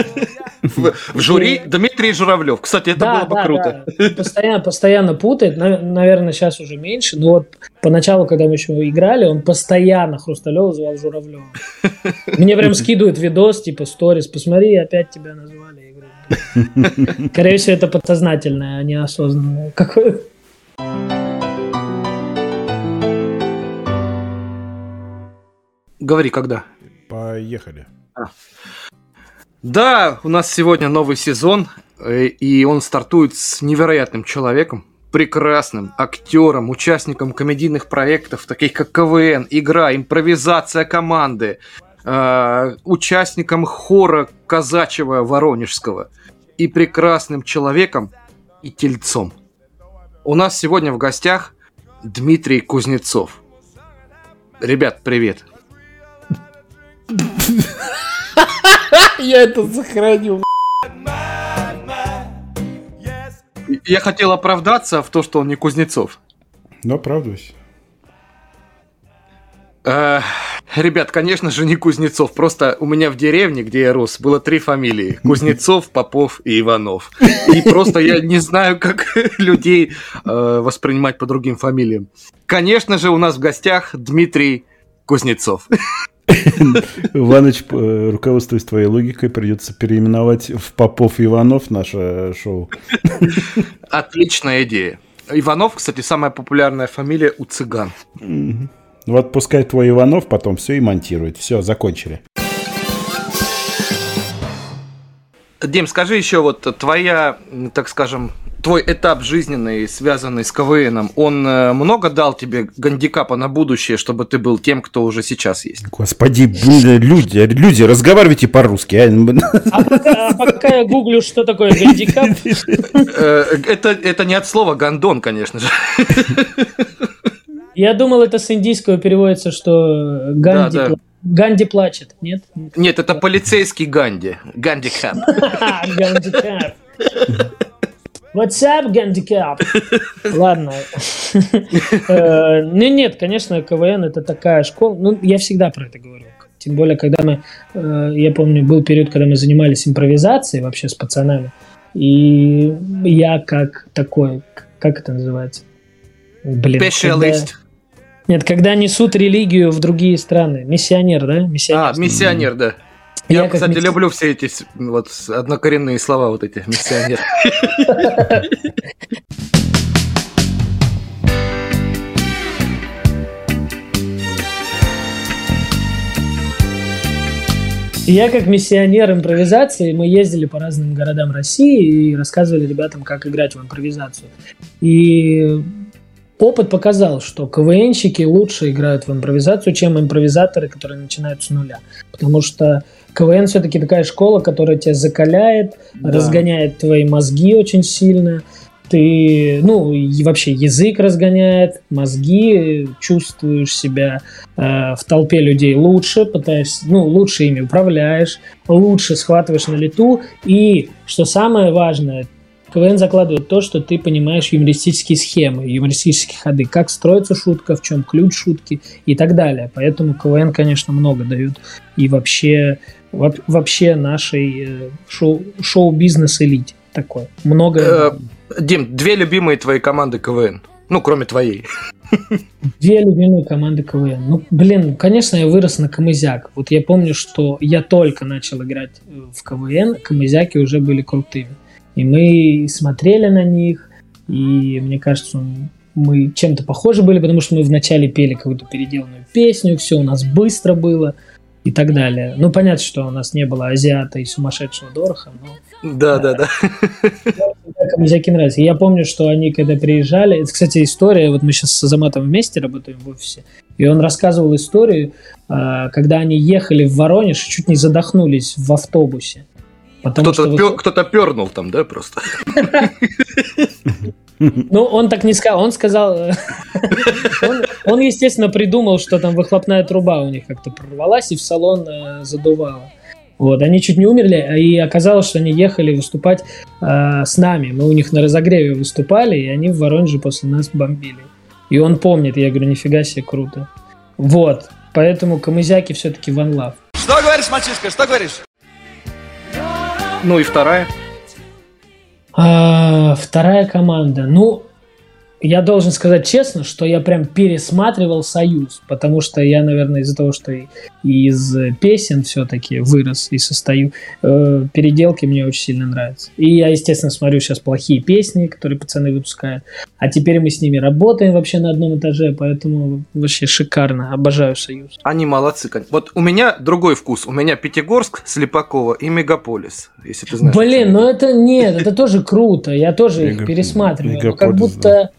В, жюри Дмитрий Журавлев. Кстати, это было бы круто. Постоянно, постоянно путает. На- Наверное, сейчас уже меньше. Но вот поначалу, когда мы еще играли, он постоянно Хрусталева звал Журавлева. Мне прям скидывают видос, типа сторис. Посмотри, опять тебя назвали. Скорее всего, это подсознательное, а не осознанное. Какое... Говори, когда. Поехали. Да, у нас сегодня новый сезон, э, и он стартует с невероятным человеком, прекрасным актером, участником комедийных проектов, таких как КВН, игра, импровизация команды, э, участником хора казачьего воронежского и прекрасным человеком и тельцом. У нас сегодня в гостях Дмитрий Кузнецов. Ребят, привет. [LAUGHS] Я это сохранил. Я хотел оправдаться в то, что он не Кузнецов. Ну, оправдывайся. Э, Ребят, конечно же, не Кузнецов. Просто у меня в деревне, где я рос, было три фамилии. [LAUGHS] Кузнецов, Попов и Иванов. И просто я не знаю, как [LAUGHS] людей э, воспринимать по другим фамилиям. Конечно же, у нас в гостях Дмитрий Кузнецов. Иваныч, э, руководствуясь твоей логикой, придется переименовать в Попов Иванов наше шоу. Отличная идея. Иванов, кстати, самая популярная фамилия у цыган. Вот пускай твой Иванов потом все и монтирует. Все, закончили. Дим, скажи еще, вот твоя, так скажем, твой этап жизненный, связанный с КВНом, он э, много дал тебе гандикапа на будущее, чтобы ты был тем, кто уже сейчас есть? Господи, блин, люди, люди, разговаривайте по-русски. а? А пока, а пока я гуглю, что такое гандикап, Э, Это, это не от слова гандон, конечно же. Я думал, это с индийского переводится, что Ганди, Да, да. Ганди плачет, нет? Нет, это полицейский Ганди. Гандикап. [LAUGHS] Гандикап. What's up, гандикап? Ладно. [LAUGHS] Э, Ну нет, конечно, КВН это такая школа. Ну, я всегда про это говорю. Тем более, когда мы, э, я помню, был период, когда мы занимались импровизацией вообще с пацанами. И я как такой, как это называется? Блин. Специалист. Нет, когда несут религию в другие страны. Миссионер, да? Миссионер. А, миссионер, да. Я Я, кстати, мисс- люблю все эти вот однокоренные слова, вот эти миссионер. Я как миссионер импровизации, мы ездили по разным городам России и рассказывали ребятам, как играть в импровизацию. И опыт показал, что КВНщики лучше играют в импровизацию, чем импровизаторы, которые начинают с нуля. Потому что КВН все-таки такая школа, которая тебя закаляет, Да. разгоняет твои мозги очень сильно. ты, ну, и вообще язык разгоняет, мозги, чувствуешь себя э, в толпе людей лучше, пытаешься, ну, лучше ими управляешь, лучше схватываешь на лету, и, что самое важное, КВН закладывает то, что ты понимаешь юмористические схемы, юмористические ходы, как строится шутка, в чем ключ шутки и так далее. Поэтому КВН, конечно, много дают. И вообще, вообще нашей э, шоу, шоу-бизнес элите такой. Много. Э, Дим, две любимые твои команды КВН. Ну, кроме твоей. Две любимые команды КВН. Ну, блин, конечно, я вырос на Камызяк. Вот я помню, что я только начал играть э, в КВН, Камызяки уже были крутыми. И мы смотрели на них, и мне кажется, мы чем-то похожи были, потому что мы вначале пели какую-то переделанную песню, все у нас быстро было и так далее. Ну, понятно, что у нас не было азиата и сумасшедшего Дорха, но да, да, да. Камызяки нравятся. Я помню, что они, когда приезжали... Это, кстати, история... Вот мы сейчас с Азаматом вместе работаем в офисе. И он рассказывал историю, а, когда они ехали в Воронеж, чуть не задохнулись в автобусе. Кто-то, что пер, вот... кто-то пернул там, да, просто? Ну, он так не сказал. Он сказал... [LAUGHS] он, он, естественно, придумал, что там выхлопная труба у них как-то прорвалась и в салон э, задувала. Вот, они чуть не умерли, и оказалось, что они ехали выступать э, с нами. Мы у них на разогреве выступали, и они в Воронеже после нас бомбили. И он помнит, я говорю, нифига себе, круто. Вот, поэтому камызяки все-таки ван лав. Что говоришь, мальчишка, что говоришь? Ну и вторая? А, вторая команда. Ну, я должен сказать честно, что я прям пересматривал «Союз», потому что я, наверное, из-за того, что из песен все-таки вырос и состою, э, переделки мне очень сильно нравятся. И я, естественно, смотрю сейчас плохие песни, которые пацаны выпускают. А теперь мы с ними работаем вообще на одном этаже, поэтому вообще шикарно. Обожаю «Союз». Они молодцы. Вот у меня другой вкус. У меня Пятигорск, Слепакова и Мегаполис, если ты знаешь. Блин, ну это нет, это тоже круто. Я тоже их пересматриваю. Как будто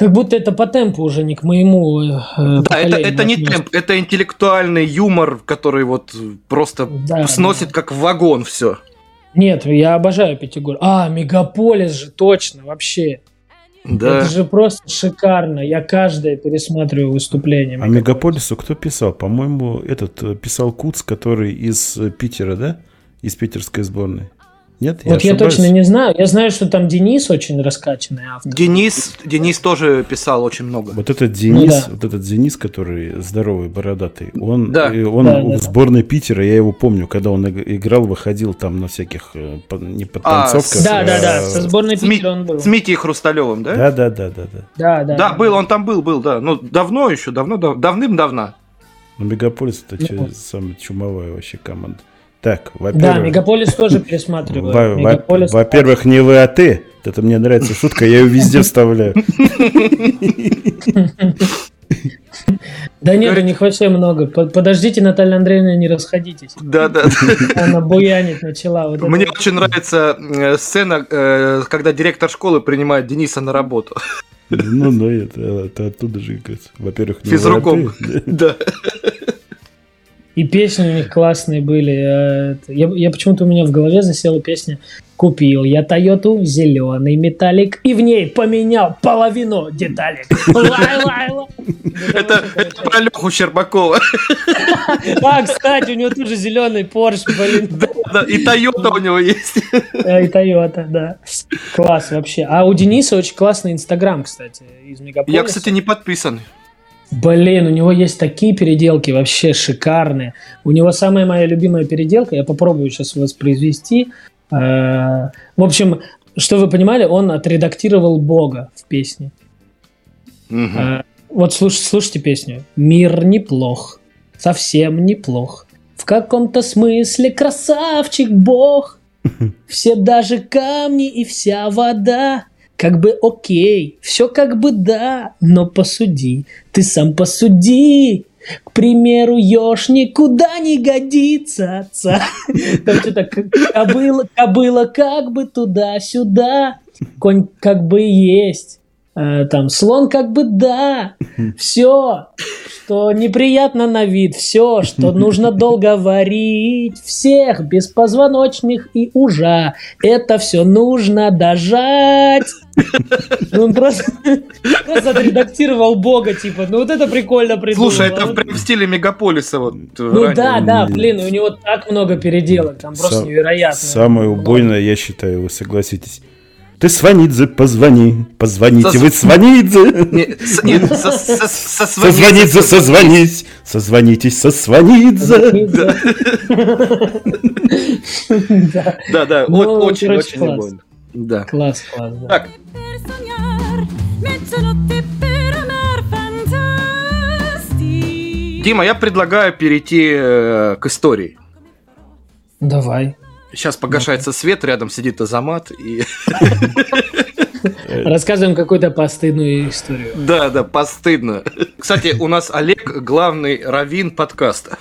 как будто это по темпу уже не к моему. Э, да, это, это не темп, это интеллектуальный юмор, который вот просто да, сносит да. как вагон все. Нет, я обожаю Пятигор. А, Мегаполис же, точно, вообще. Да. Это же просто шикарно. Я каждое пересматриваю выступление. А Мегаполису кто писал? По-моему, этот э, писал Куц, который из э, Питера, да? Из питерской сборной. Нет, я Вот я точно не знаю. Я знаю, что там Денис очень раскачанный автор. Денис, Денис тоже писал очень много. Вот этот Денис, ну, да. вот этот Денис, который здоровый, бородатый, он, да. он да, в да, сборной Питера, я его помню, когда он играл, выходил там на всяких э, не подтанцовках. А, да, да, да, со сборной Питера он был. С Митей Хрусталевым, да? Да, да, да, да, да. Да, да. Да, был, он там был, был, да. Ну, давно еще, давно, давным-давно. Ну, Мегаполис это ну, самая чумовая вообще команда. Так, во-первых... Да, Мегаполис тоже [LAUGHS] пересматриваю. Мегаполис... Во-первых, не вы, а ты. Это мне нравится шутка, я ее везде вставляю. [LAUGHS] Да нет, них вообще много. Подождите, Наталья Андреевна, не расходитесь. Да, да. Она буянить начала. Вот Мне это... очень нравится э, сцена, э, когда директор школы принимает Дениса на работу. Ну, ну, это, это оттуда же, во-первых, не Физруком. Да. И песни у них классные были. Э, я, я почему-то у меня в голове засела песня Купил я Тойоту, зеленый металлик, и в ней поменял половину деталек. Это про Леху Щербакова. [LAUGHS] А, кстати, у него тоже зеленый Порш, блин. Да, и Тойота у него есть. И Тойота, да. Класс вообще. А у Дениса очень классный Инстаграм, кстати, из Мегаполиса. Я, кстати, не подписан. Блин, у него есть такие переделки вообще шикарные. У него самая моя любимая переделка, я попробую сейчас воспроизвести. Э, в общем, что вы понимали, он отредактировал Бога в песне. Угу. Вот слуш, слушайте песню. Мир неплох, совсем неплох. В каком-то смысле красавчик Бог. Все даже камни и вся вода как бы окей, все как бы да, но посуди, ты сам посуди. К примеру, еж никуда не годится. [LAUGHS] Там что-то кобыла, кобыла как бы туда-сюда, конь как бы есть. Э, там слон как бы да, [LAUGHS] все, что неприятно на вид, все, что [LAUGHS] нужно долго варить, всех беспозвоночных и ужа, это все нужно дожать. [LAUGHS] Ну, Он просто, просто отредактировал Бога, типа, ну вот это прикольно придумал. Слушай, это а вот- прям в стиле мегаполиса вот. Ну да, да, блин, у него так много переделок, там просто Сам- невероятно. Самое убойное, я считаю, вы согласитесь. Ты Сванидзе, позвони, позвоните, Сос- вы Сванидзе. С- нет, [LAUGHS] со- со- со- Созвониться, созвонись, созвонитесь со Сванидзе. Да, да, Ну, о- очень, короче, очень класс. убойно. Да. Класс, класс, да. Так, Дима, я предлагаю перейти э, к истории. Давай. Сейчас погашается свет, рядом сидит Азамат и... [LAUGHS] Рассказываем какую-то постыдную историю. Да, да, постыдно. Кстати, у нас Олег главный равин подкаста.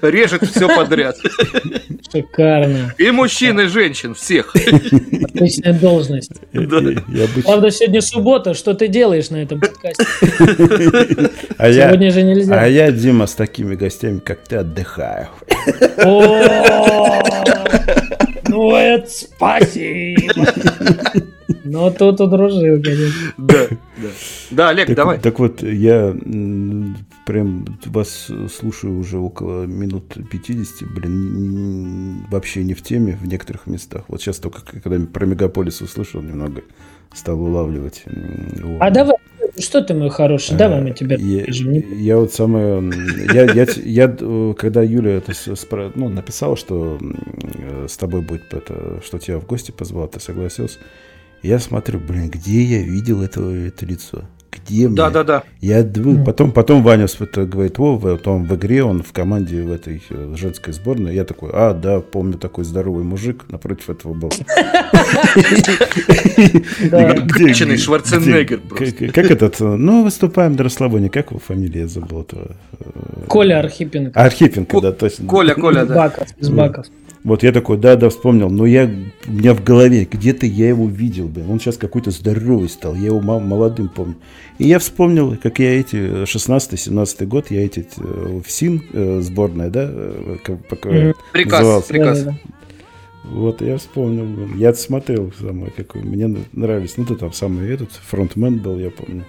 Режет все подряд. Шикарно. И мужчин, и женщин, всех. Отличная должность. Я бы- Правда, сегодня суббота. Что ты делаешь на этом подкасте? [LAUGHS] А я, Сегодня же нельзя. а я, Дима, с такими гостями, как ты, отдыхаю. Ну, это спасибо. Ну, тут удружил, конечно. Да, да. Да, Олег, Так, давай. так вот, я прям вас слушаю уже около минут 50, блин, вообще не в теме в некоторых местах. Вот сейчас только, когда про мегаполис услышал, немного стал улавливать. А давай, что ты, мой хороший, давай мы тебе Я, я вот самое... Я, я, я, э, когда Юля это спро- ну, написала, что э, с тобой будет это, что тебя в гости позвала, ты согласился. Я смотрю, блин, где я видел это, это лицо? Где мне? Да, да, да. Я дв- потом, потом Ваня это говорит, о, вот он в игре, он в команде в этой э, женской сборной. Я такой, а, да, помню, такой здоровый мужик напротив этого был. Где- Шварценеггер. Как этот, э, ну, выступаем до расслабония, как его фамилия, я забыл этого. Коля Архипенко. Архипенко, да, точно. Коля, Коля, да. Баков, из Баков. Вот я такой, да, да, вспомнил, но я, у меня в голове, где-то я его видел, блин, он сейчас какой-то здоровый стал, я его молодым помню. И я вспомнил, как я эти, 16-17 год, я эти, э, в СИН, э, сборная, да, э, как-. Приказ, назывался. приказ. Вот, я вспомнил, блин. я смотрел, самое, какой, мне нравились, ну, ты там самый этот, фронтмен был, я помню.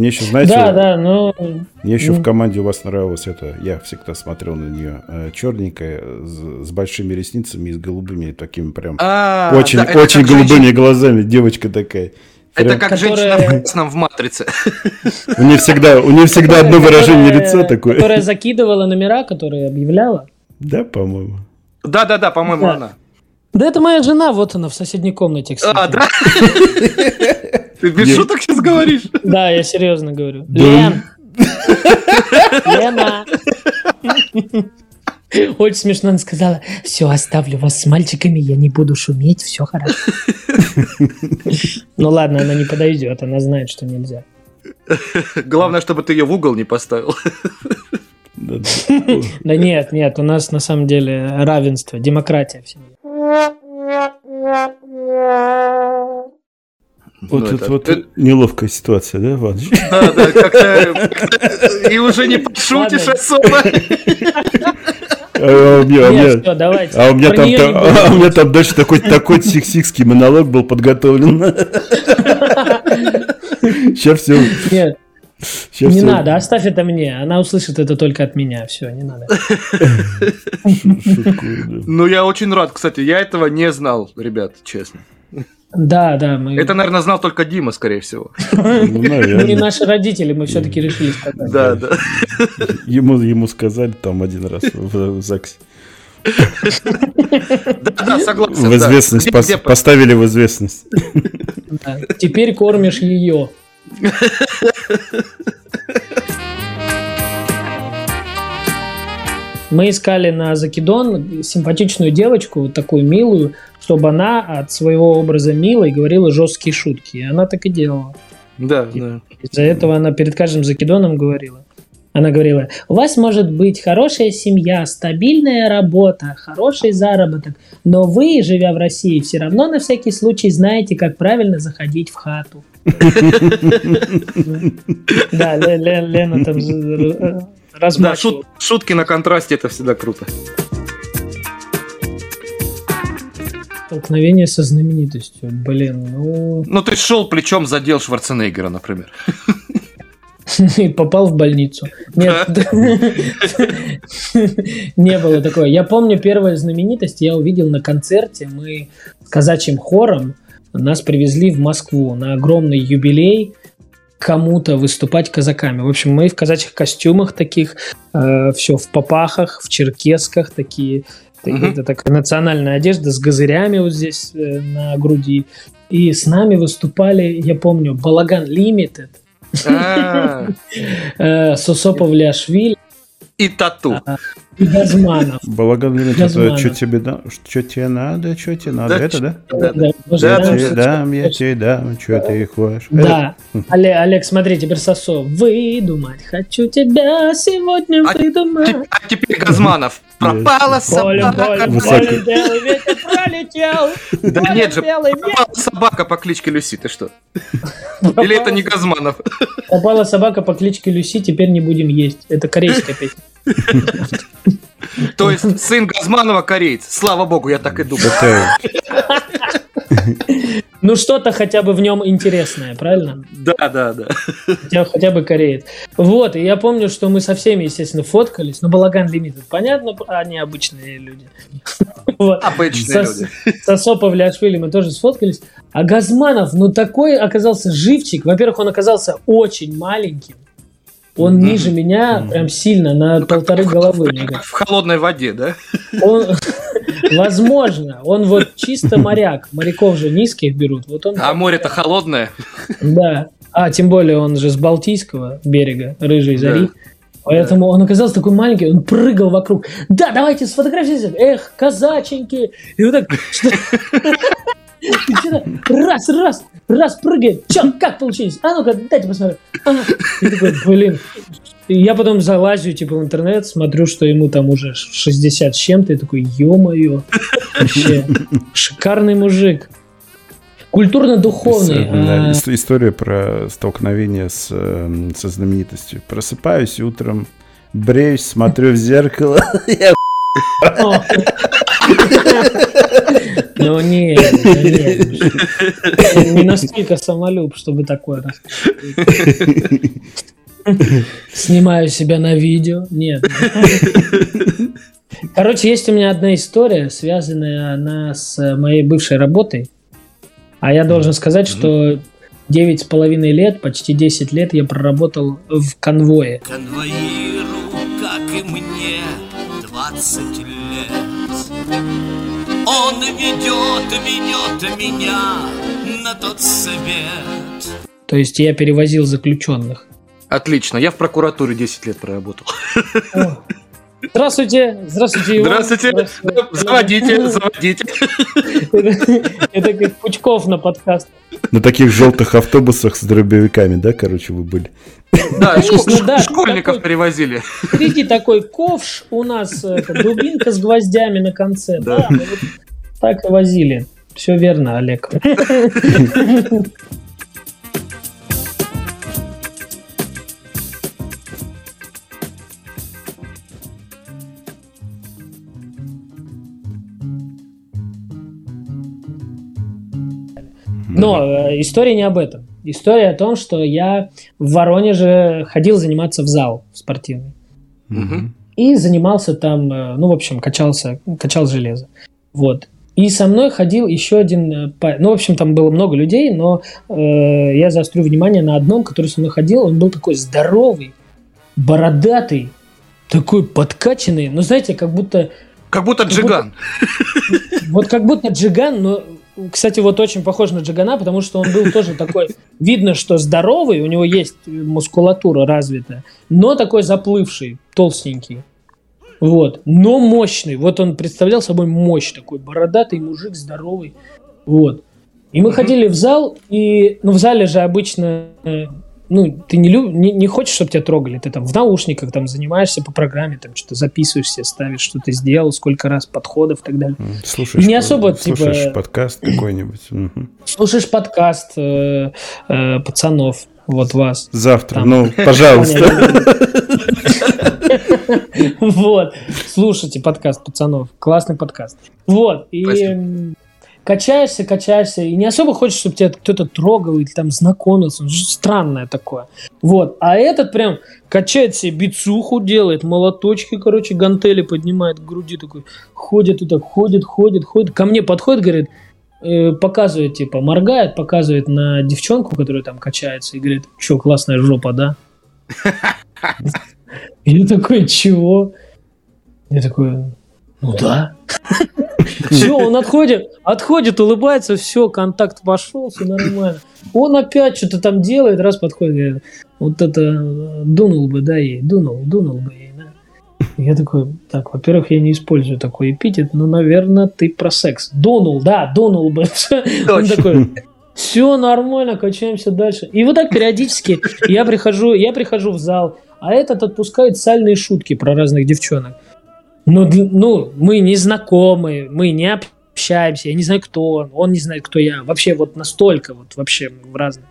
Мне еще, знаете, Да, да, ну... мне еще ну, в команде у вас нравилось это, я всегда смотрел на нее, черненькая, с, с большими ресницами и с голубыми такими прям, А, очень, очень голубыми глазами, девочка такая. Это как Которая- женщина в красном в матрице. [LAUGHS] У нее всегда, у нее всегда одно выражение лица такое. Которая закидывала номера, которые объявляла. Да, по-моему. Да, да, да, по-моему, она. Да это моя жена, вот она в соседней комнате, кстати. А, да? Ты без шуток сейчас говоришь? Да, я серьезно говорю. Лен! Лена! Очень смешно она сказала, все, оставлю вас с мальчиками, я не буду шуметь, все хорошо. Ну ладно, она не подойдет, она знает, что нельзя. Главное, чтобы ты ее в угол не поставил. Да, нет, нет, у нас на самом деле равенство, демократия в семье. Вот Ну, это это- вот это- неловкая ситуация, да, Иваныч? [LAUGHS] Да, да, как-то и уже не пошутишь Ладно. особо. А у меня, а у Нет, меня- все, давайте. а у меня там, а у меня там дальше такой, такой сиксикский монолог был подготовлен. [LAUGHS] Сейчас все. Нет, Сейчас не надо, оставь это мне. Она услышит это только от меня. Все, не надо. Ну, я очень рад, кстати, я этого не знал, ребят, честно. Да, да, мы, Это, наверное, знал только Дима, скорее всего. Ну, [LAUGHS] мы не наши родители, мы все-таки решили сказать. Да, да. Ему, ему сказали там один раз в, в ЗАГСе. Да, да, согласен. В известность, поставили в известность. Да. Теперь кормишь ее. Мы искали на Закидон симпатичную девочку, вот такую милую, чтобы она от своего образа милой говорила жесткие шутки. И она так и делала. Да, да. Из-за этого она перед каждым Закидоном говорила. Она говорила, у вас может быть хорошая семья, стабильная работа, хороший заработок, но вы, живя в России, все равно на всякий случай знаете, как правильно заходить в хату. Да, Лена там Да, размачивала. шутки на контрасте это всегда круто. Столкновение со знаменитостью. Блин, ну... Ну, ты шел плечом задел Шварценеггера, например. [LAUGHS] [LAUGHS] И попал в больницу. Нет, [LAUGHS] [LAUGHS] не было такого. Я помню первую знаменитость, я увидел на концерте. Мы с казачьим хором нас привезли в Москву на огромный юбилей кому-то выступать казаками. В общем, мы в казачьих костюмах таких, э, все в попахах, в черкесках такие. Мгм. Это такая национальная одежда с газырями вот здесь э, на груди. И с нами выступали, я помню, Балаган Лимитед, А, э, Сосопов Ляшвили И тату. и Газманов. Балаган Лимит, это что тебе, да? Что тебе надо, что тебе надо? Да, это, да? Да, Да, Да, дам, я тебе дам, что ты хочешь. Да. Олег, Олег, смотри, теперь Сосо. Выдумать хочу тебя сегодня А выдумать. А теперь Газманов. Пропала Полем, собака. полем, Высокий. полем, белый ветер пролетел. Да нет же, собака по кличке Люси, ты что? Или это не Газманов? Попала собака по кличке Люси, теперь не будем есть. Это корейская песня. То есть сын Газманова кореец. Слава богу, я так и думал. Ну что-то хотя бы в нем интересное, правильно? Да, да, да. Хотя, хотя бы кореец. Вот, и я помню, что мы со всеми, естественно, фоткались. Ну, Балаган Лимитед, понятно, они обычные люди. Вот. Обычные Со- люди. Со Сопов Ляшвили мы тоже сфоткались. А Газманов, ну такой оказался живчик. Во-первых, он оказался очень маленьким. Он Мгм. ниже меня прям сильно, на полторы головы. мне Как в холодной воде, да? Он, [LAUGHS] возможно, он вот чисто моряк. Моряков же низких берут. Вот он, А море-то холодное. да. А, тем более он же с Балтийского берега, рыжей Да. зари. Поэтому он оказался такой маленький, он прыгал вокруг. Да, давайте сфотографируемся. Эх, казаченьки. И вот так [LAUGHS] раз, раз, раз прыгает. Че, как получилось? А ну-ка, дайте посмотрю. А. И такой, блин. И я потом залазю, типа, в интернет, смотрю, что ему там уже 60 с чем-то, и такой, ё-моё, вообще, шикарный мужик. Культурно-духовный. Да, а, ис- история про столкновение с, эм, со знаменитостью. Просыпаюсь утром, бреюсь, смотрю в зеркало. [LAUGHS] я. Ну нет, ну нет. Не настолько самолюб, чтобы такое рассказывать. Снимаю себя на видео. Нет. Короче, есть у меня одна история, связанная она с моей бывшей работой. А я должен сказать, что девять с половиной лет, почти 10 лет я проработал в конвое. Конвоиру, как и мне, 20 лет. Он ведет, ведет меня на тот свет. То есть я перевозил заключенных. Отлично, я в прокуратуре 10 лет проработал. Здравствуйте, здравствуйте, Иван. Здравствуйте, заводите, заводите. Это- Это как Пучков на подкаст. На таких желтых автобусах с дробовиками, да, короче, вы были? Да, Конечно, шко- да, школьников такой- перевозили. Впереди такой ковш, у нас это, дубинка с гвоздями на конце. Да, Да. вот так и возили. Все верно, Олег. Но э, история не об этом. История о том, что я в Воронеже ходил заниматься в зал спортивный. Мгм. И занимался там, э, ну, в общем, качался, качал железо. Вот. И со мной ходил еще один э, парень. Ну, в общем, там было много людей, но э, я заострю внимание на одном, который со мной ходил. Он был такой здоровый, бородатый, такой подкачанный. Ну, знаете, как будто... Как будто джиган. Вот как будто Джиган, но, кстати, вот очень похож на Джигана, потому что он был тоже такой, видно, что здоровый, у него есть мускулатура развитая, но такой заплывший, толстенький. Вот, но мощный. Вот он представлял собой мощь такой, бородатый мужик, здоровый. Вот. И мы ходили в зал, и, ну, в зале же обычно э, ну, ты не, люб, не, не хочешь, чтобы тебя трогали, ты там в наушниках там занимаешься по программе, там что-то записываешь себе, ставишь, что ты сделал, сколько раз подходов и так далее. Слушаешь, не особо, слушаешь типа... подкаст какой-нибудь. Угу. Слушаешь подкаст э, э, пацанов, вот вас. Завтра, Там. ну, пожалуйста. [LAUGHS] Вот, слушайте подкаст пацанов, классный подкаст. Вот, и качаешься, качаешься, и не особо хочешь, чтобы тебя кто-то трогал или там знакомился, ну, странное такое. Вот, а этот прям качает себе бицуху делает, молоточки, короче, гантели поднимает к груди, такой ходит и так, ходит, ходит, ходит, ко мне подходит, говорит, э, показывает, типа, моргает, показывает на девчонку, которая там качается, и говорит, что, классная жопа, да? [LAUGHS] Я такой, чего? Я такой, ну да. [LAUGHS] Все, он отходит, отходит, улыбается, все, контакт пошел, все нормально. Он опять что-то там делает, раз подходит, говорит, вот это э, дунул бы, да, ей, дунул, дунул бы ей, да. Я такой, так, во-первых, я не использую такой эпитет, но, наверное, ты про секс. Дунул, да, дунул бы. [LAUGHS] Он такой, все нормально, качаемся дальше. И вот так периодически я прихожу, я прихожу в зал, а этот отпускает сальные шутки про разных девчонок. Для- ну, мы не знакомы, мы не общаемся, я не знаю, кто он, он не знает, кто я. Вообще вот настолько вот вообще в разных.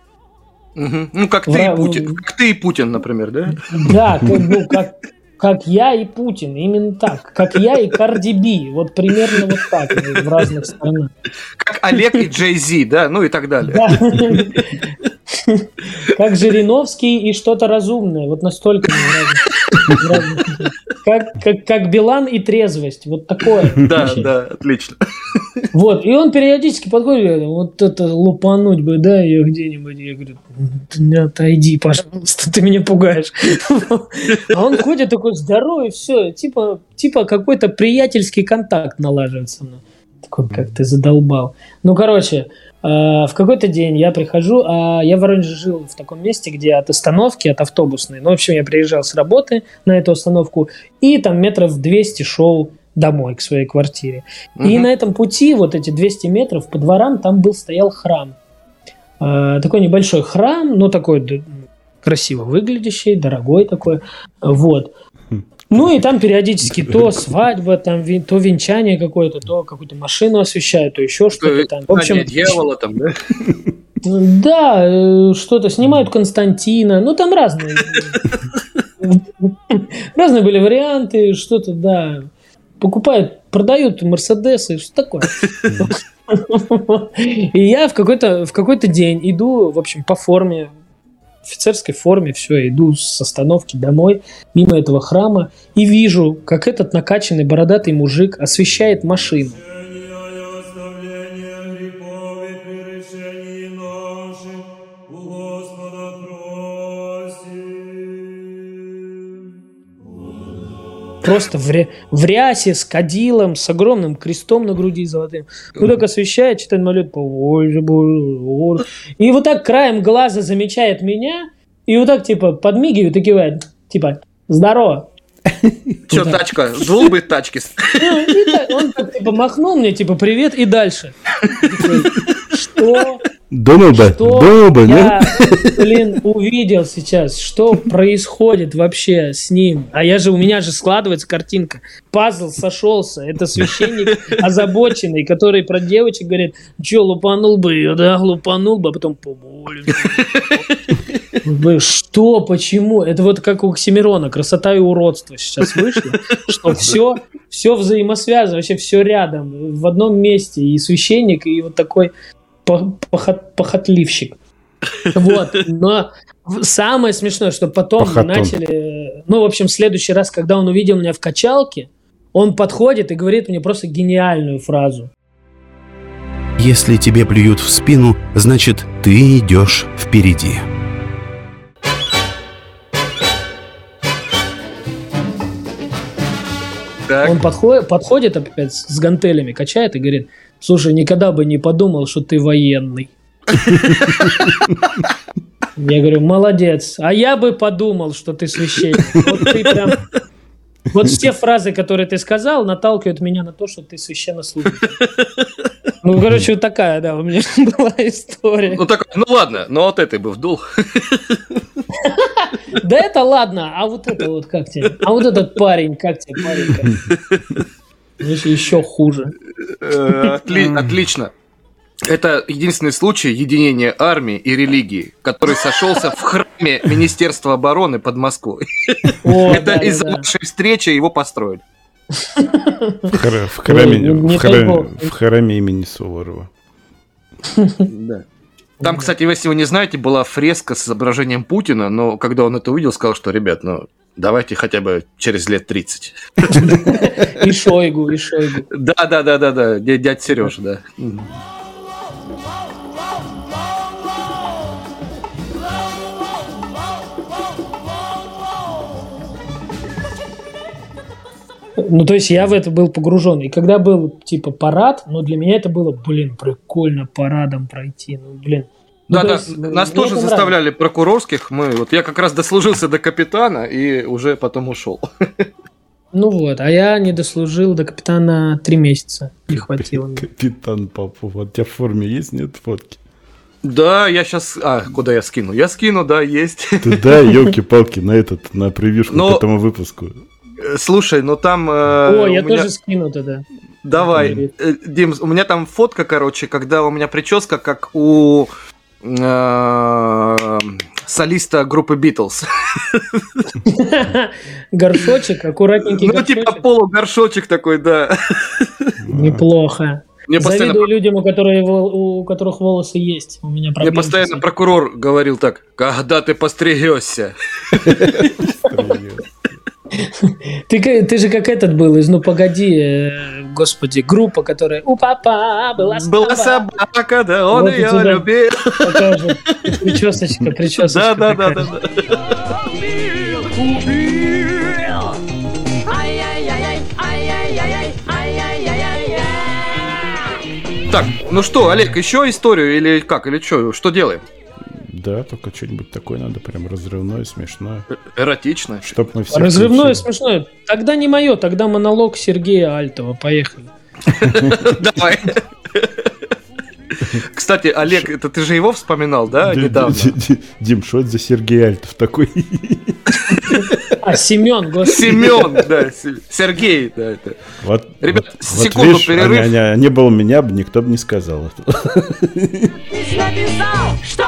Мгм. Ну, как ты, Вра- и Путин, как ты и Путин, например, да? Да, как, ну, как, как я и Путин, именно так. Как я и Карди Би, вот примерно вот так в разных странах. Как Олег и Джей Зи, да, ну и так далее. Да. [LAUGHS] Как Жириновский и что-то разумное. Вот настолько как, как, как Билан и трезвость. Вот такое. Да, вообще. да, отлично. Вот, и он периодически подходит говорит, вот это лупануть бы, да, ее где-нибудь. Я говорю, «Ты отойди, пожалуйста, ты меня пугаешь. [LAUGHS] А он ходит такой здоровый, все, типа, типа какой-то приятельский контакт налаживается. Такой, как ты задолбал. Ну, короче, в какой-то день я прихожу, а я в Воронеже жил в таком месте, где от остановки, от автобусной, ну, в общем, я приезжал с работы на эту остановку, и там метров 200 шел домой, к своей квартире. И Мгм. на этом пути, вот эти 200 метров по дворам, там был стоял храм. Э, такой небольшой храм, но такой красиво выглядящий, дорогой такой. Вот. Ну и там периодически то свадьба, там то венчание какое-то, то какую-то машину освещают, то еще что-то там. В общем, дьявола там, да? [LAUGHS] да, э, что-то снимают Константина, ну там разные. [LAUGHS] Разные были варианты, что-то, да. Покупают, продают Мерседесы, что такое. [LAUGHS] И я в какой-то в какой-то день иду, в общем, по форме, офицерской форме, все, иду с остановки домой, мимо этого храма, и вижу, как этот накачанный бородатый мужик освещает машину. Просто в, ря- в рясе, с кадилом, с огромным крестом на груди золотым. Ну так освещает, читает молитву. Боже. И вот так краем глаза замечает меня, и вот так типа подмигивает и кивает. Типа, здорово. Че, тачка? Дул бы тачки. Ну, он так, типа махнул мне, типа, привет, и дальше. Такой, Что? Думал бы, Что думал бы, я, да? блин, увидел сейчас, что происходит вообще с ним. А я же, у меня же складывается картинка. Пазл сошелся. Это священник озабоченный, который про девочек говорит, че, лупанул бы ее, да, лупанул бы, а потом. Вы Что, почему? Это вот как у Оксимирона, красота и уродство сейчас вышло, что все, все взаимосвязано, вообще все рядом, в одном месте, и священник, и вот такой похот- похотливщик. Вот, но самое смешное, что потом мы Похотон. начали, ну, в общем, в следующий раз, когда он увидел меня в качалке, он подходит и говорит мне просто гениальную фразу. Если тебе плюют в спину, значит, ты идешь впереди. Он подходит, подходит опять с гантелями, качает и говорит, слушай, никогда бы не подумал, что ты военный. Я говорю, молодец. А я бы подумал, что ты священник. Вот ты прям... Вот все фразы, которые ты сказал, наталкивают меня на то, что ты священнослужитель. Ну, короче, вот такая, да, у меня [LAUGHS] была история. Ну, так, ну ладно, но вот этой бы вдул. Да это ладно, а вот это вот как тебе? А вот этот парень, как тебе парень? Еще хуже. Э, отлично. Это единственный случай единения армии и религии, который сошелся в храме Министерства обороны под Москвой. О, [LAUGHS] Это да, из-за да. нашей встречи его построили. В, хра- в, храме, в, храме, в храме имени Суворова. Да. Там, кстати, если вы не знаете, была фреска с изображением Путина, но когда он это увидел, сказал, что, ребят, ну, давайте хотя бы через лет 30. [LAUGHS] И Шойгу, и Шойгу. Да, да, да, да, да, дядь Сережа, да. Ну, то есть я в это был погружен. И когда был, типа, парад, ну, для меня это было, блин, прикольно парадом пройти. Ну, блин. Ну, да, да, есть, нас тоже заставляли нравится. прокурорских. Мы, вот я как раз дослужился до капитана и уже потом ушел. Ну вот, а я не дослужил до капитана три месяца. Не хватило. Мне. Капитан Попов, у тебя в форме есть, нет фотки? Да, я сейчас... А, куда я скину? Я скину, да, есть. Ты да, елки-палки, на этот, на превьюшку Но... к этому выпуску. Э, слушай, ну там... Э, О, я меня... тоже скину тогда. Давай. Э, Дим, у меня там фотка, короче, когда у меня прическа, как у э, солиста группы Битлз. Горшочек, аккуратненький Ну, типа полугоршочек такой, да. Неплохо. Мне Завидую постоянно... людям, у, которых, у которых волосы есть. У меня Мне постоянно прокурор говорил так, когда ты постригешься. [LAUGHS] Ты, ты же как этот был из «Ну погоди», э, господи, группа, которая «У папа была собака». Была собака, да, он вот ее любил. Причесочка, [LAUGHS] причесочка. Да, да, да, да. Так, ну что, Олег, еще историю или как, или что, что делаем? Да, только что-нибудь такое надо, прям разрывное, смешное. Э, эротичное. Чтоб мы все Разрывное, включили. смешное. Тогда не мое, тогда монолог Сергея Альтова. Поехали. [LAUGHS] Давай. Кстати, Олег, это ты же его вспоминал, да, недавно? Дим, что это за Сергей Альтов такой? [LAUGHS] А, Семен, господи. Семен, да, Сергей, да, это. Вот, Ребят, вот, секунду видишь, перерыв. Не, не, не было меня, никто бы не сказал этого. Что?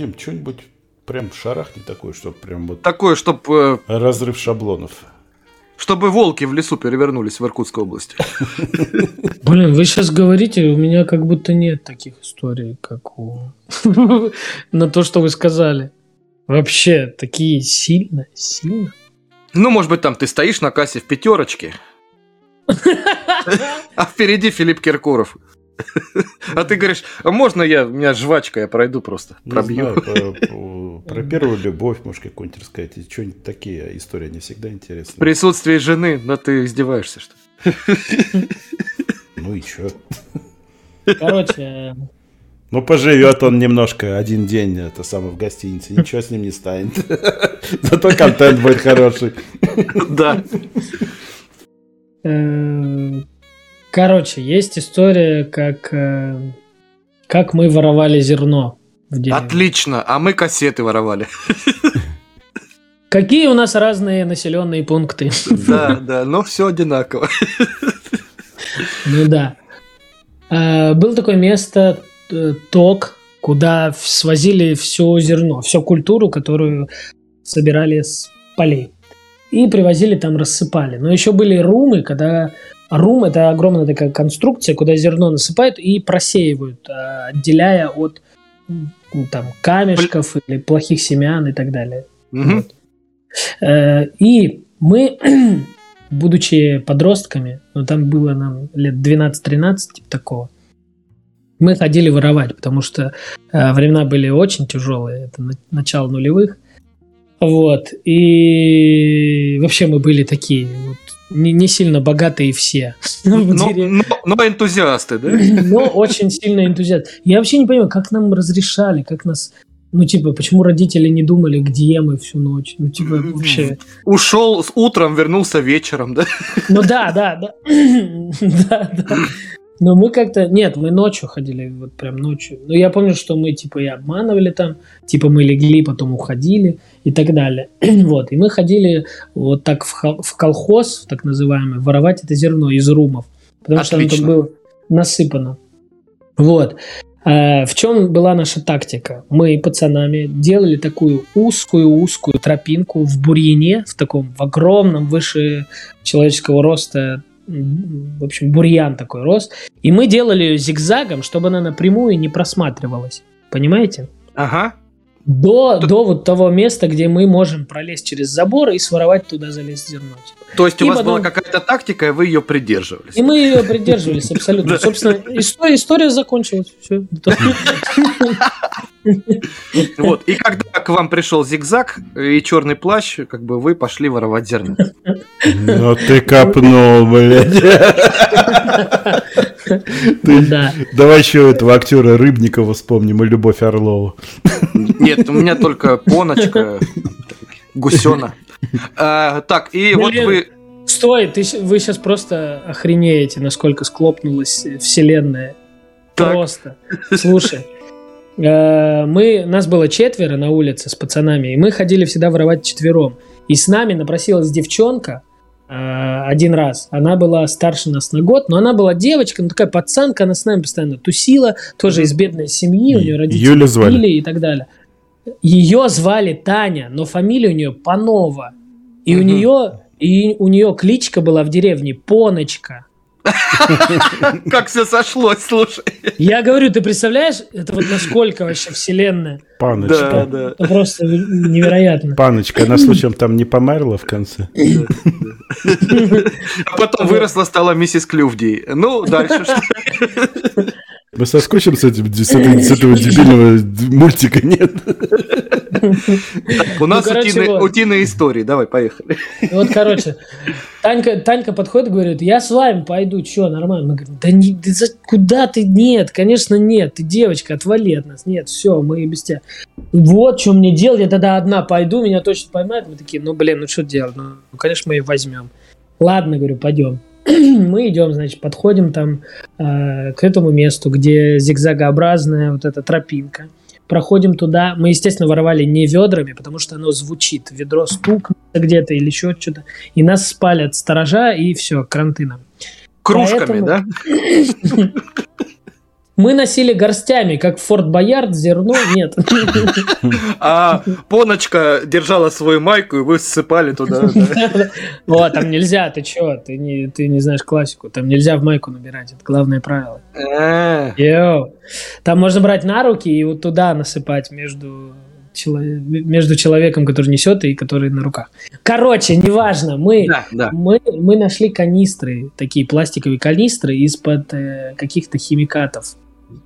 Дим, что-нибудь прям шарахни такое, чтобы прям вот... Такое, чтобы... Э... Разрыв шаблонов. Чтобы волки в лесу перевернулись в Иркутской области. [LAUGHS] Блин, вы сейчас говорите, у меня как будто нет таких историй, как у... [LAUGHS] На то, что вы сказали. Вообще, такие сильно, сильно. Ну, может быть, там ты стоишь на кассе в пятерочке, [LAUGHS] а впереди Филипп Киркоров. [LAUGHS] А ты говоришь, а можно я, у меня жвачка, я пройду просто, пробью. [LAUGHS] про, первую любовь, можешь какую-нибудь рассказать, что-нибудь такие истории не всегда интересны. Присутствие жены, но ты издеваешься, что Ну и чё? Короче, ну, поживет он немножко один день, это самое, в гостинице, ничего с ним не станет. [LAUGHS] Зато контент будет хороший. Да. Короче, есть история, как, э, как мы воровали зерно в деревне. Отлично, а мы кассеты воровали. Какие у нас разные населенные пункты. Да, да, но все одинаково. Ну да. А, было такое место, э, ток, куда свозили все зерно, всю культуру, которую собирали с полей. И привозили там, рассыпали. Но еще были румы, когда Рум – это огромная такая конструкция, куда зерно насыпают и просеивают, а, отделяя от там, камешков или плохих семян и так далее. Угу. Вот. Э, и мы, [CLEARS THROAT] будучи подростками, ну там было нам лет 12-13, типа такого, мы ходили воровать, потому что э, времена были очень тяжелые, это начало нулевых. Вот. И вообще мы были такие вот, не, не сильно богатые все. [LAUGHS] Но, но, но энтузиасты, да? Но очень сильно энтузиасты. Я вообще не понимаю, как нам разрешали, как нас Ну, типа, почему родители не думали, где мы всю ночь? Ну, типа, вообще... Ушел с утром, вернулся вечером, да? Ну, да, да, да. [CLEARS THROAT] Да, да. [CLEARS THROAT] Но мы как-то... Нет, мы ночью ходили, вот прям ночью. Но я помню, что мы, типа, и обманывали там. Типа, мы легли, потом уходили и так далее. [CLEARS THROAT] вот. И мы ходили вот так в, в колхоз, так называемый, воровать это зерно из румов. Потому что оно там Отлично. было насыпано. Вот. А, в чем была наша тактика? Мы пацанами делали такую узкую-узкую тропинку в бурьяне, в таком в огромном, выше человеческого роста, в общем, бурьян такой рос. И мы делали ее зигзагом, чтобы она напрямую не просматривалась. Понимаете? Ага. До, до вот того места, где мы можем пролезть через забор и своровать туда залезть зерно. типа. То есть у И вас потом- была какая-то тактика, и вы ее придерживались. И мы ее придерживались абсолютно. [LAUGHS] Собственно, история, история закончилась. Все. [LAUGHS] Вот. И когда к вам пришел зигзаг и черный плащ, как бы вы пошли воровать зерно. Ну ты копнул, блядь. Ты- Да. Давай еще этого актера Рыбникова вспомним и Любовь Орлову. Нет, у меня только поночка, гусена. А, Так, и вот Блин. вы... Стой, ты, вы сейчас просто охренеете, насколько склопнулась вселенная. Просто. Слушай, мы, нас было четверо на улице с пацанами, и мы ходили всегда воровать четвером. И с нами напросилась девчонка э, один раз. Она была старше нас на год, но она была девочка, ну такая пацанка, она с нами постоянно тусила, тоже из бедной семьи, у нее родители Юля звали? пили и так далее. Ее звали Таня, но фамилия у нее Панова. И у нее и у нее кличка была в деревне Поночка. [LAUGHS] Как все сошлось, слушай. Я говорю, ты представляешь, это вот насколько вообще вселенная? Паночка. Да, да. Это просто невероятно. Паночка, она случаем там не померла в конце? А потом выросла, стала миссис Клювдей. Ну, дальше что? Мы соскучим с, этим, с, этой- с этого дебильного мультика, нет? У нас Ну, короче, утиные, вот. утиные истории. Давай, поехали. Вот, короче, Танька, Танька подходит и говорит, я с вами пойду, что, нормально? Мы говорим, да не, да куда ты? Нет, конечно, нет, ты девочка, отвали от нас. Нет, все, мы без тебя. Вот, что мне делать, я тогда одна пойду, меня точно поймают. Мы такие, ну, блин, ну что делать? Ну, ну, конечно, мы ее возьмем. Ладно, говорю, пойдем. [CLEARS THROAT] мы идем, значит, подходим там э, к этому месту, где зигзагообразная вот эта тропинка. Проходим туда. Мы, естественно, воровали не ведрами, потому что оно звучит. Ведро стукнется где-то или еще что-то. И нас спалят сторожа, и все, кранты нам. Кружками, Поэтому- да? [LAUGHS] Мы носили горстями, как Форт Боярд, зерно. Нет. А поночка держала свою майку, и вы ссыпали туда. да. [LAUGHS] Вот, там нельзя, ты чё, ты не, ты не знаешь классику, там нельзя в майку набирать, это главное правило. Йоу. Там можно брать на руки и вот туда насыпать между, между человеком, который несет, и который на руках. Короче, неважно, мы, Да, да. мы, мы нашли канистры, такие пластиковые канистры из-под э, каких-то химикатов.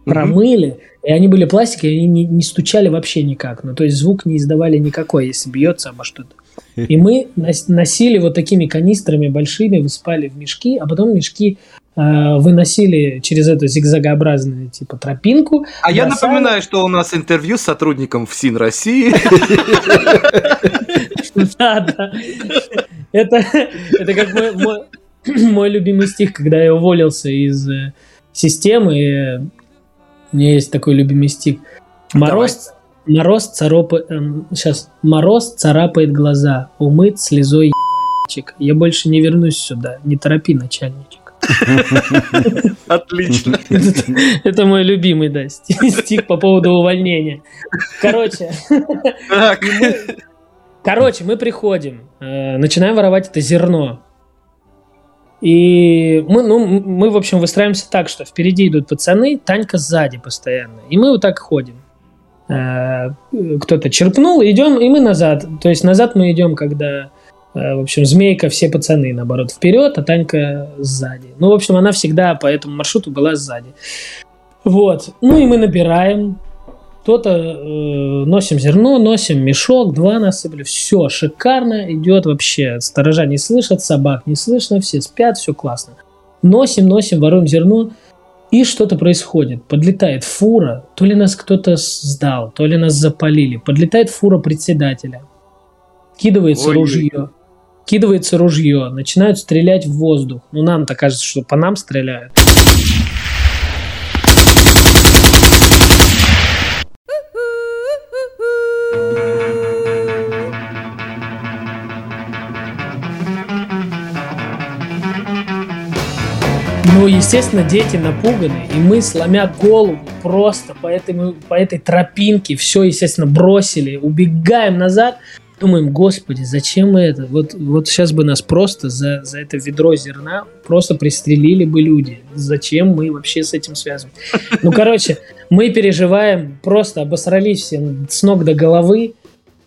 Промыли, и они были пластиковые, и они не, не стучали вообще никак. Ну, то есть звук не издавали никакой, если бьется обо что-то. [LAUGHS] И мы нос- носили вот такими канистрами большими, высыпали в мешки, а потом мешки э, выносили через эту зигзагообразную типа тропинку. А я напоминаю, что у нас интервью с сотрудником ФСИН России. [LAUGHS] Да, да. Это, это как мой, мой, [CLEARS THROAT] мой любимый стих, когда я уволился из э, системы. У меня есть такой любимый стих. Мороз, мороз царапает, сейчас мороз царапает глаза, умыт слезой ебальчик. Я больше не вернусь сюда. Не торопи, начальничек. Отлично. [LAUGHS] Это, мой любимый, да, стих, стих по поводу увольнения. Короче, [LAUGHS] короче, мы приходим, э, начинаем воровать это зерно. И мы, ну, мы, в общем, выстраиваемся так, что впереди идут пацаны, Танька сзади постоянно. И мы вот так ходим. Э, Кто-то черпнул, идем, и мы назад. То есть назад мы идем, когда, э, в общем, Змейка, все пацаны, наоборот, вперед, а Танька сзади. Ну, в общем, она всегда по этому маршруту была сзади. Вот. Ну и мы набираем. Кто-то э, носим зерно, носим мешок, два насыпали. Все шикарно, идет вообще. Сторожа не слышат, собак не слышно, все спят, все классно. Носим, носим, воруем зерно. И что-то происходит. Подлетает фура, то ли нас кто-то сдал, то ли нас запалили. Подлетает фура председателя. Кидывается Ой-ой. ружье. Кидывается ружье. Начинают стрелять в воздух. Ну, нам-то кажется, что по нам стреляют. Ну, естественно, дети напуганы, и мы, сломя голову, просто по этой, по этой тропинке все, естественно, бросили, убегаем назад, думаем, господи, зачем мы это? Вот, вот сейчас бы нас просто за, за это ведро зерна просто пристрелили бы люди. Зачем мы вообще с этим связаны? Ну, короче, мы переживаем, просто обосрались все с ног до головы,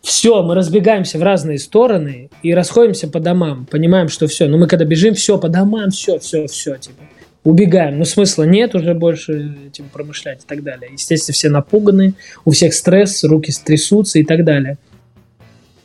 все, мы разбегаемся в разные стороны и расходимся по домам. Понимаем, что все. Но мы когда бежим, все по домам, все, все, все, типа. Убегаем. Но смысла нет уже больше этим промышлять и так далее. Естественно, все напуганы, у всех стресс, руки трясутся и так далее.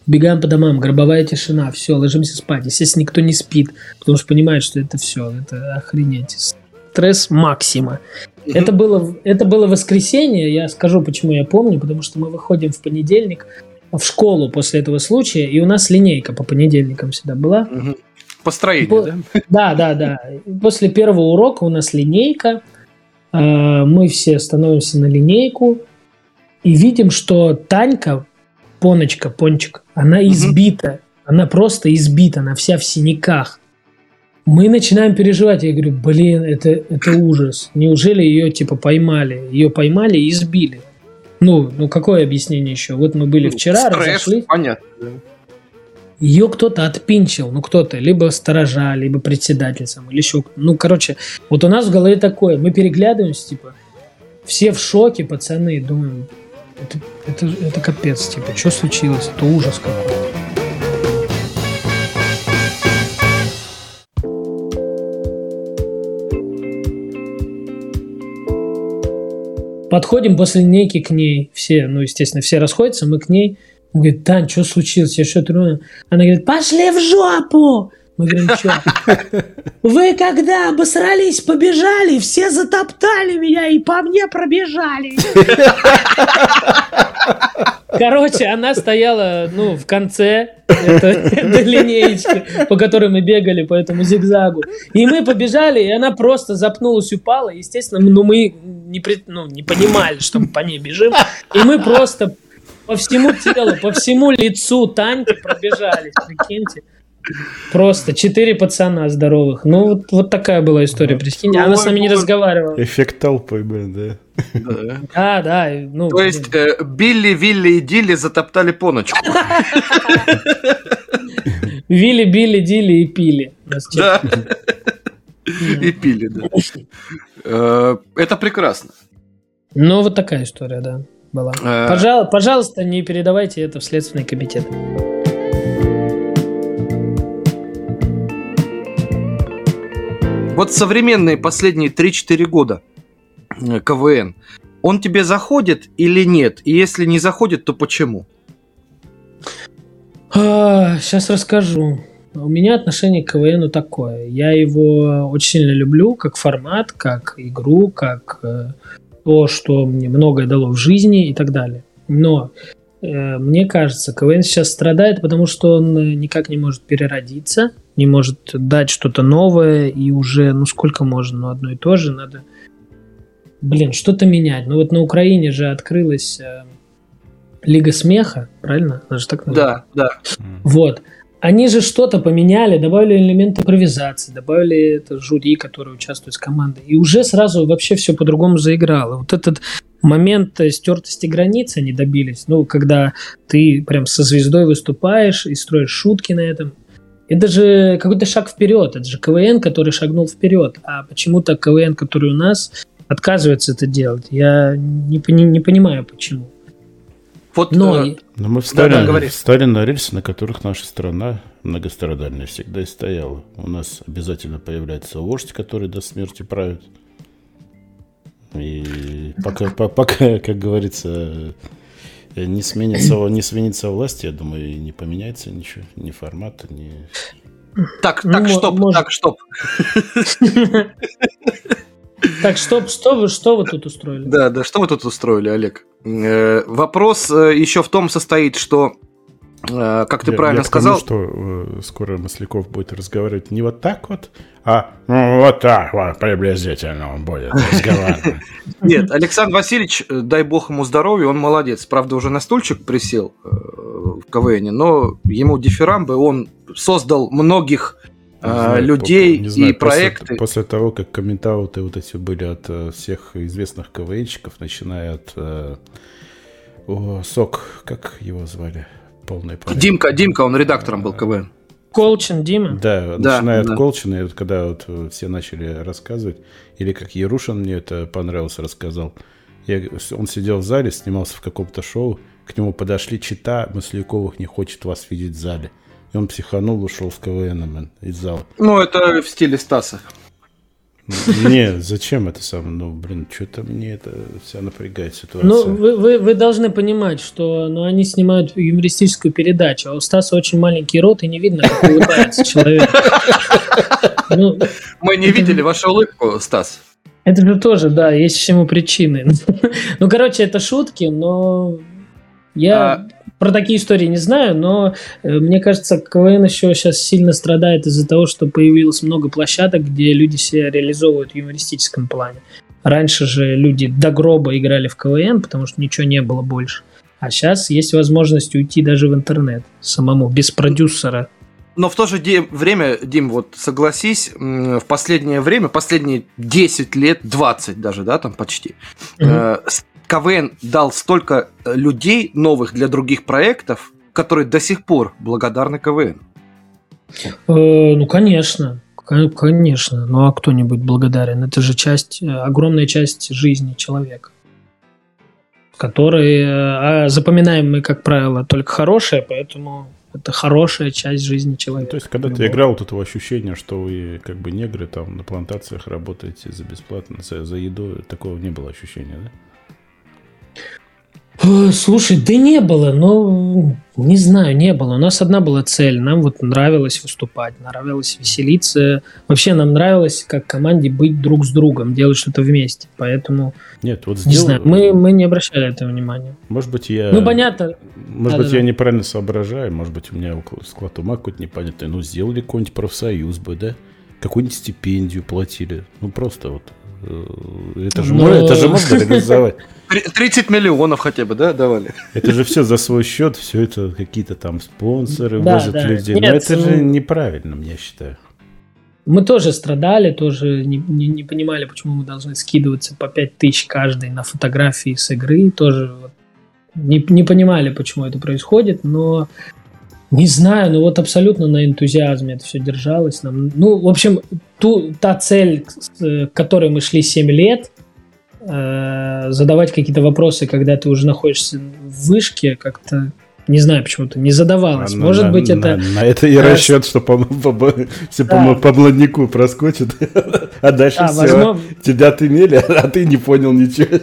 Бегаем по домам, гробовая тишина, все, ложимся спать. Естественно, никто не спит, потому что понимает, что это все, это охренеть. Стресс максима. Это было, это было воскресенье, я скажу, почему я помню, потому что мы выходим в понедельник в школу после этого случая, и у нас линейка по понедельникам всегда была. Построение, По- да? Да, да, да. После первого урока у нас линейка, э, мы все становимся на линейку и видим, что Танька, Поночка, Пончик, она избита, она просто избита, она вся в синяках. Мы начинаем переживать. Я говорю, блин, это, это ужас. Неужели ее типа поймали? Ее поймали и избили. Ну, ну какое объяснение еще? Вот мы были вчера, Стресс, разошлись. понятно. Ее кто-то отпинчил, ну кто-то, либо сторожа, либо председатель сам, или еще Ну, короче, вот у нас в голове такое, мы переглядываемся, типа, все в шоке, пацаны, думаем, это, это, это капец, типа, что случилось, это ужас какой. Подходим после линейки к ней, все, ну, естественно, все расходятся, мы к ней, он говорит, Тань, что случилось, я что трудно? Она говорит, пошли в жопу! Мы говорим, что? [LAUGHS] Вы когда обосрались, побежали, все затоптали меня и по мне пробежали. Короче, она стояла, ну, в конце это- [LAUGHS] этой линеечки, по которой мы бегали по этому зигзагу. И мы побежали, и она просто запнулась, упала. Естественно, ну, мы не, пред- ну, не понимали, что мы по ней бежим. И мы просто по всему телу, по всему лицу Таньки пробежались, прикиньте. Просто четыре пацана здоровых. Ну, вот, вот такая была история, прикиньте. Она с нами не разговаривала. Эффект толпы, блин, да. Да, да. Ну, То есть э, Билли, Вилли и Дилли затоптали поночку. Вилли, Билли, Дилли и пили. Да. И пили, да. Э, Это прекрасно. Ну, вот такая история, да, была. Э. Пожал- пожалуйста, не передавайте это в Следственный комитет. Вот современные последние 3-4 года э, КВН, он тебе заходит или нет? И если не заходит, то почему? сейчас расскажу. У меня отношение к КВНу такое. Я его очень сильно люблю, как формат, как игру, как э, то, что мне многое дало в жизни и так далее. Но э, мне кажется, КВН сейчас страдает, потому что он э, никак не может переродиться, не может дать что-то новое, и уже, ну сколько можно, ну одно и то же, надо, блин, что-то менять. Ну вот на Украине же открылась э, Лига смеха, правильно? Она же так называется. Да, да. Вот. Они же что-то поменяли, добавили элемент импровизации, добавили это жюри, которое участвует с командой. И уже сразу вообще все по-другому заиграло. Вот этот момент стертости границ они добились. Ну, когда ты прям со звездой выступаешь и строишь шутки на этом. Это же какой-то шаг вперед. Это же КВН, который шагнул вперед. А почему-то КВН, который у нас, отказывается это делать. Я не, пони- не понимаю, почему. Вот, Но э, Но мы встали, Да-да, говори. встали на рельсы, на которых наша страна многострадальная всегда и стояла. У нас обязательно появляется вождь, который до смерти правит. И пока, по- пока как говорится, э, не сменится, не сменится власть, я думаю, и не поменяется ничего, ни формата, ни... Так, Ну, так, мо- стоп, может. так, стоп. [LAUGHS] Так, что, что, вы, что вы тут устроили? Да, да, что вы тут устроили, Олег? Э, вопрос э, еще в том состоит, что, э, как ты я, правильно я сказал... Тому, что э, скоро Масляков будет разговаривать не вот так вот, а ну, вот так вот приблизительно он будет разговаривать. [LAUGHS] Нет, Александр Васильевич, дай бог ему здоровья, он молодец. Правда, уже на стульчик присел э, в КВН, но ему дифирамбы, он создал многих знаю, людей не знаю, и проекты. После, после того, как комментауты вот эти были от э, всех известных КВНщиков, начиная от э, о, Сок, как его звали? Полный память. Димка, Димка, он редактором был КВН. Колчин, Дима? Да, Да, начиная да. от Колчина, и вот когда вот э, все начали рассказывать, или как Ярушин мне это понравилось, рассказал, я, он сидел в зале, снимался в каком-то шоу, к нему подошли чита, Масляковых не хочет вас видеть в зале. И он психанул, ушел с КВН из зала. Ну, это в стиле Стаса. Не, зачем это самое? Ну, блин, что-то мне это вся напрягает ситуация. Ну, вы, вы, вы должны понимать, что ну, они снимают юмористическую передачу, а у Стаса очень маленький рот, и не видно, как улыбается человек. Ну, Мы не видели вашу улыбку, Стас. Это же тоже, да, есть чему причины. [LAUGHS] Ну, короче, это шутки, но я А- про такие истории не знаю, но э, мне кажется, КВН еще сейчас сильно страдает из-за того, что появилось много площадок, где люди себя реализовывают в юмористическом плане. Раньше же люди до гроба играли в КВН, потому что ничего не было больше. А сейчас есть возможность уйти даже в интернет самому, без продюсера. Но в то же время, Дим, вот согласись, в последнее время, последние 10 лет, 20 даже, да, там почти, э, с- КВН дал столько э, людей новых для других проектов, которые до сих пор благодарны КВН. Э, ну, конечно. Кон- Конечно. Ну, а кто-нибудь благодарен? Это же часть, э, огромная часть жизни человека. Которые а запоминаем мы, как правило, только хорошее, поэтому это хорошая часть жизни человека. То есть, когда ты играл, вот этого ощущения, что вы как бы негры там на плантациях работаете за бесплатно, за, за еду, такого не было ощущения, да? Э, Слушай, да не было, ну, не знаю, не было. У нас одна была цель. Нам вот нравилось выступать, нравилось веселиться. Вообще нам нравилось как команде быть друг с другом, делать что-то вместе. Поэтому, Нет, вот не сделал- знаю, мы, мы не обращали этого внимания. Может быть, я... Ну, понятно. Может быть, Да-да-да. я неправильно соображаю, может быть, у меня склад ума какой-то непонятный. Ну, сделали какой-нибудь профсоюз бы, да? Какую-нибудь стипендию платили. Ну, просто вот. э, Это же, Но- можно, это же можно реализовать. [LAUGHS] Три- 30 миллионов хотя бы, да, давали? Это же все за свой счет, все это какие-то там спонсоры Да, возят да. людей. Нет, Но это же ну- неправильно, я считаю. Мы тоже страдали, тоже не, не, не понимали, почему мы должны скидываться по 5 тысяч каждый на фотографии с игры. Тоже вот не, не понимали, почему это происходит, но не знаю, ну вот абсолютно на энтузиазме это все держалось. Нам, ну, в общем, ту, та цель, э, к которой мы шли 7 лет, э, задавать какие-то вопросы, когда ты уже находишься в вышке, как-то не знаю почему-то, не задавалось. А Может на- быть, на- это... На это и расчет, что по, по- все Да. по, по бладнику проскочат, [LAUGHS] а дальше Да, все. возможно- Тебя отымели, [LAUGHS] а ты не понял ничего.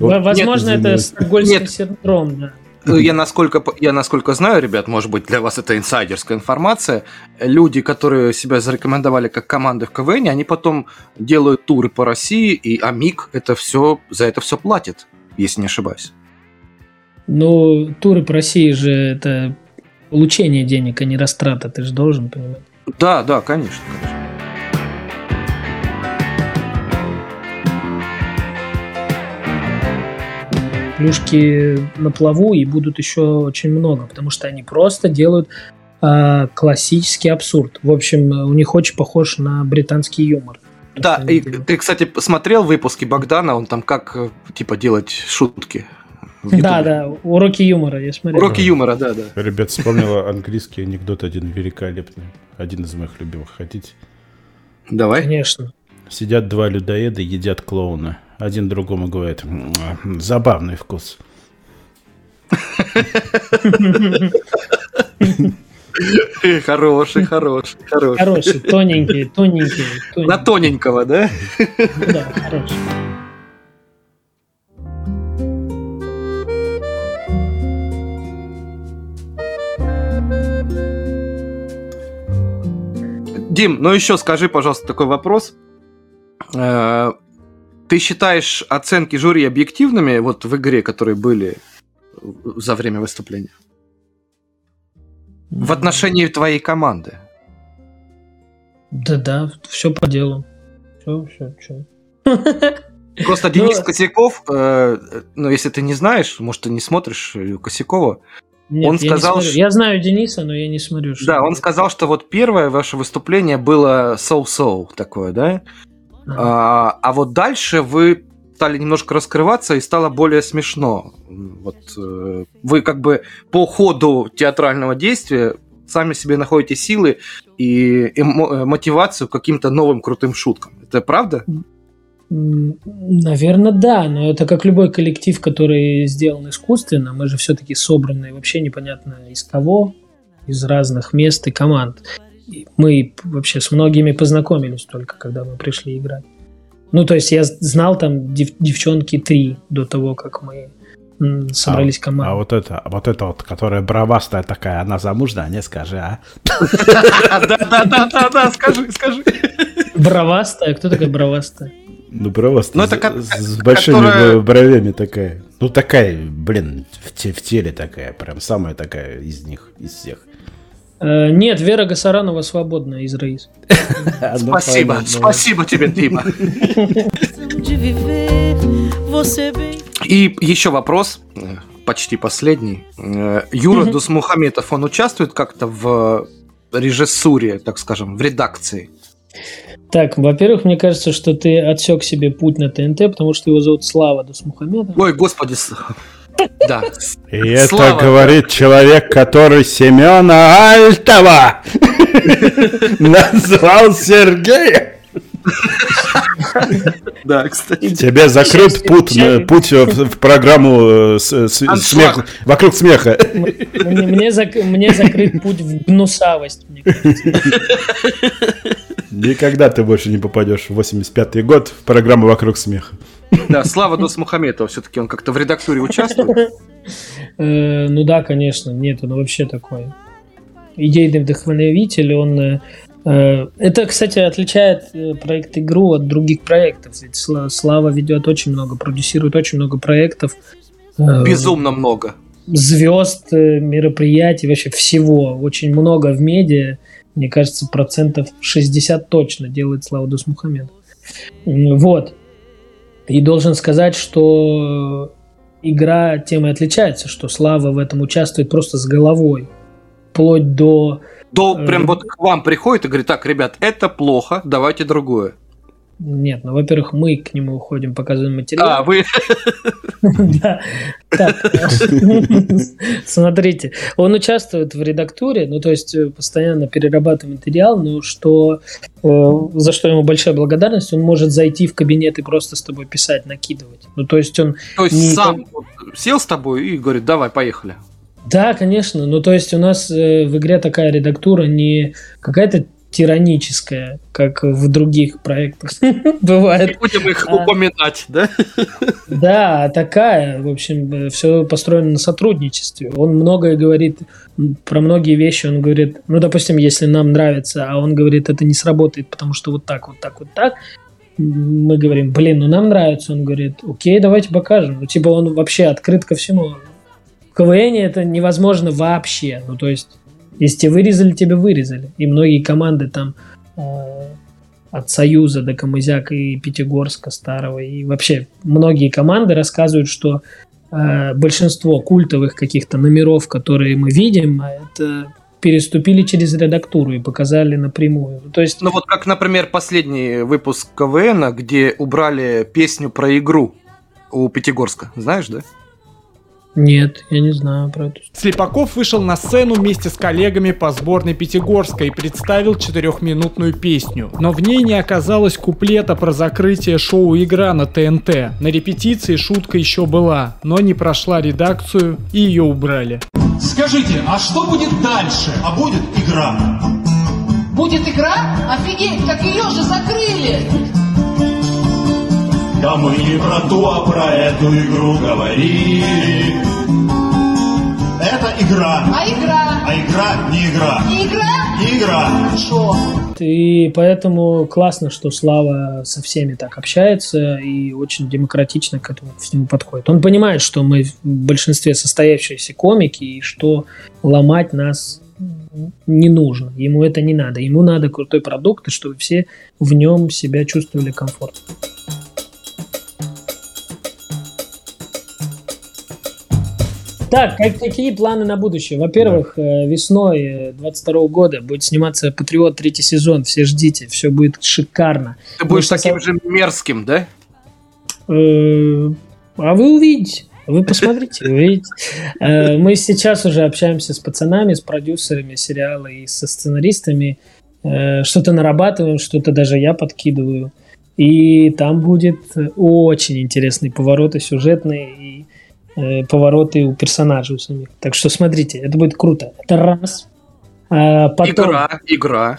Во- Возможно, это извиняюсь. стокгольмский синдром, да. Ну, Я насколько, я насколько знаю, ребят, может быть, для вас это инсайдерская информация. Люди, которые себя зарекомендовали как команды в КВН, они потом делают туры по России, и Амик это все, за это все платит, если не ошибаюсь. Ну, туры по России же это получение денег, а не растрата, ты же должен понимать. Да, да, конечно. конечно. Плюшки на плаву и будут еще очень много, потому что они просто делают а, классический абсурд. В общем, у них очень похож на британский юмор. Да, и ты, кстати, посмотрел выпуски Богдана, он там как, э, типа, делать шутки? Да, да, уроки юмора, я смотрел. Уроки юмора, да, да. Ребят, вспомнила английский анекдот один великолепный. Один из моих любимых. Хотите? Давай. Конечно. Сидят два людоеда, едят клоуна. Один другому говорит, «М, забавный вкус. Хороший, хороший, хороший. Хороший, тоненький, тоненький. тоненький. На тоненького, да? Да, хороший. Дим, ну еще скажи, пожалуйста, такой вопрос. Э, ты считаешь оценки жюри объективными вот в игре, которые были за время выступления? В отношении твоей команды? Да-да, все по делу. Все, все, все. Просто Денис Косяков, э, ну, если ты не знаешь, может, ты не смотришь Косякова, Нет, он я сказал, не смотрю. Я знаю Дениса, но я не смотрю. что Да, это. он сказал, что вот первое ваше выступление было соу-соу такое, да? А, а вот дальше вы стали немножко раскрываться и стало более смешно. Вот э, вы как бы по ходу театрального действия сами себе находите силы и эмо- э, мотивацию к каким-то новым крутым шуткам. Это правда? Наверное, да, но это как любой коллектив, который сделан искусственно. Мы же все-таки собраны вообще непонятно из кого, из разных мест и команд. Мы вообще с многими познакомились только, когда мы пришли играть. Ну, то есть я знал там дев- девчонки три до того, как мы собрались А командой. вот это, а вот это вот, которая бравастая такая, она замужняя, не скажи, а? Да-да-да, скажи, скажи. Бравастая? Кто такая бравастая? Ну, бравастая, Ну, это с- большими бровями такая. Ну, такая, блин, в теле такая, прям самая такая из них, из всех. Э, нет, Вера Гасаранова свободная из Раис. [LAUGHS] Спасибо, спасибо тебе, Дима. [LAUGHS] И еще вопрос, почти последний. Э, Юра. Дусмухаметов, он участвует как-то в режиссуре, так скажем, в редакции? Так, во-первых, мне кажется, что ты отсек себе путь на ТНТ, потому что его зовут Слава Дусмухаметов. Ой, господи. Да. И это говорит человек, который Семена Альтова [LAUGHS] назвал Сергея. Да, кстати. Тебе закрыт путь, на- путь в, программу э, смех, вокруг смеха. Мне, мне зак- мне закрыт путь в гнусавость. мне. Никогда ты больше не попадешь в 85-й год в программу вокруг смеха. Да, Слава Дусмухаметова, все-таки он как-то в редактуре участвует. Э, Ну да, конечно, нет, он вообще такой идейный вдохновитель, он... э, э, Это, кстати, отличает проект игру от других проектов. Ведь Сла- Слава ведет очень много, продюсирует очень много проектов. Безумно много. звезд, мероприятий, вообще всего. Очень много в медиа. Мне кажется, процентов 60 точно делает Слава Дусмухамедов. М, Вот. И должен сказать, что игра тем и отличается, что Слава в этом участвует просто с головой. Вплоть до... До Э, прям вот к вам приходит и говорит, так, ребят, это плохо, давайте другое. Нет, ну, во-первых, мы к нему уходим, показываем материал. А, вы... [LAUGHS] Да. Так, [LAUGHS] смотрите, он участвует в редактуре, ну, то есть э, постоянно перерабатывает материал, но что, э, за что ему большая благодарность, он может зайти в кабинет и просто с тобой писать, накидывать. Ну, то есть он... То есть сам сел с тобой и говорит, давай, поехали. Да, конечно, ну, то есть у нас э, в игре такая редактура не какая-то тираническая, как в других проектах [LAUGHS] бывает. Не будем их А. упоминать, да? Да, такая, в общем, все построено на сотрудничестве. Он многое говорит, про многие вещи он говорит, ну, допустим, если нам нравится, а он говорит, это не сработает, потому что вот так, вот так, вот так, мы говорим, блин, ну нам нравится, он говорит, окей, давайте покажем. Ну, типа он вообще открыт ко всему. В КВН это невозможно вообще. Ну, то есть, если тебе вырезали, тебе вырезали. И многие команды там э, от Союза до Камызяка и Пятигорска старого. И вообще многие команды рассказывают, что э, большинство культовых каких-то номеров, которые мы видим, а это переступили через редактуру и показали напрямую. То есть, Ну вот как, например, последний выпуск КВН, где убрали песню про игру у Пятигорска. Знаешь, да? Нет, я не знаю про это. Слепаков вышел на сцену вместе с коллегами по сборной Пятигорска и представил четырехминутную песню. Но в ней не оказалось куплета про закрытие шоу «Игра» на ТНТ. На репетиции шутка еще была, но не прошла редакцию и ее убрали. Скажите, а что будет дальше? А будет игра. Будет игра? Офигеть, как ее же закрыли! Да мы не про ту, а про эту игру говорили. Это игра. А игра? А игра не игра. Не игра? Не игра. Шо? И поэтому классно, что Слава со всеми так общается и очень демократично к этому всему подходит. Он понимает, что мы в большинстве состоявшиеся комики и что ломать нас не нужно. Ему это не надо. Ему надо крутой продукт, и чтобы все в нем себя чувствовали комфортно. Так, как, какие планы на будущее? Во-первых, да. весной 22 года будет сниматься «Патриот» третий сезон. Все ждите, все будет шикарно. Ты будешь Мы таким же мерзким, да? Э, а вы увидите. Вы посмотрите, увидите. Э, мы сейчас уже общаемся с пацанами, с продюсерами сериала и со сценаристами. Э, что-то нарабатываем, что-то даже я подкидываю. И там будет очень интересные повороты сюжетные и э, повороты у персонажей у самих. Так что смотрите, это будет круто. Это раз. А потом... Игра, игра.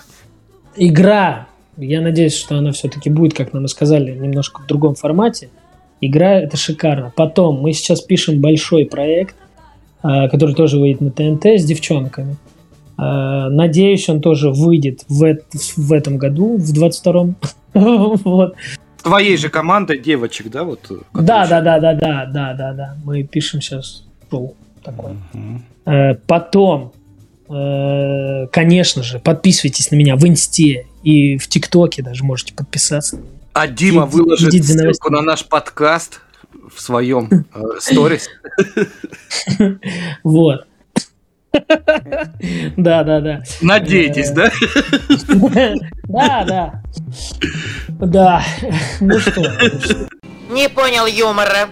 Игра. Я надеюсь, что она все-таки будет, как нам и сказали, немножко в другом формате. Игра это шикарно. Потом мы сейчас пишем большой проект, а, который тоже выйдет на ТНТ с девчонками. А, надеюсь, он тоже выйдет в, в этом году, в 22-м. [LAUGHS] вот твоей же командой девочек, да, вот? Да, да, да, да, да, да, да, да. Мы пишем сейчас шоу такое. Uh-huh. Потом, э, конечно же, подписывайтесь на меня в Инсте и в ТикТоке даже можете подписаться. А Дима Иди, выложит ссылку на наш подкаст в своем э, сторис. [LAUGHS] Вот. Да, да, да. Надейтесь, да? Да, да. Да. Ну что? Не понял юмора.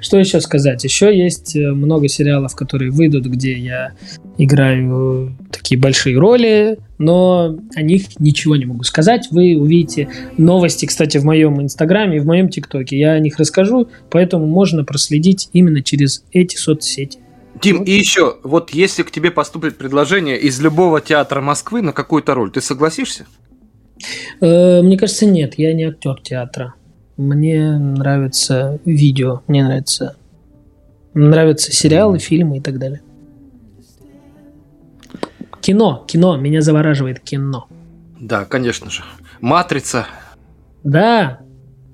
Что еще сказать? Еще есть э, много сериалов, которые выйдут, где я играю такие большие роли, но о них ничего не могу сказать. Вы увидите новости, кстати, в моем инстаграме и в моем тиктоке. Я о них расскажу, поэтому можно проследить именно через эти соцсети. Дим, и еще, вот если к тебе поступит предложение из любого театра Москвы на какую-то роль, ты согласишься? Э, мне кажется, нет, я не актер театра. Мне нравится видео, мне нравится, нравятся сериалы, фильмы и так далее. Кино, кино, меня завораживает кино. Да, конечно же. Матрица. Да,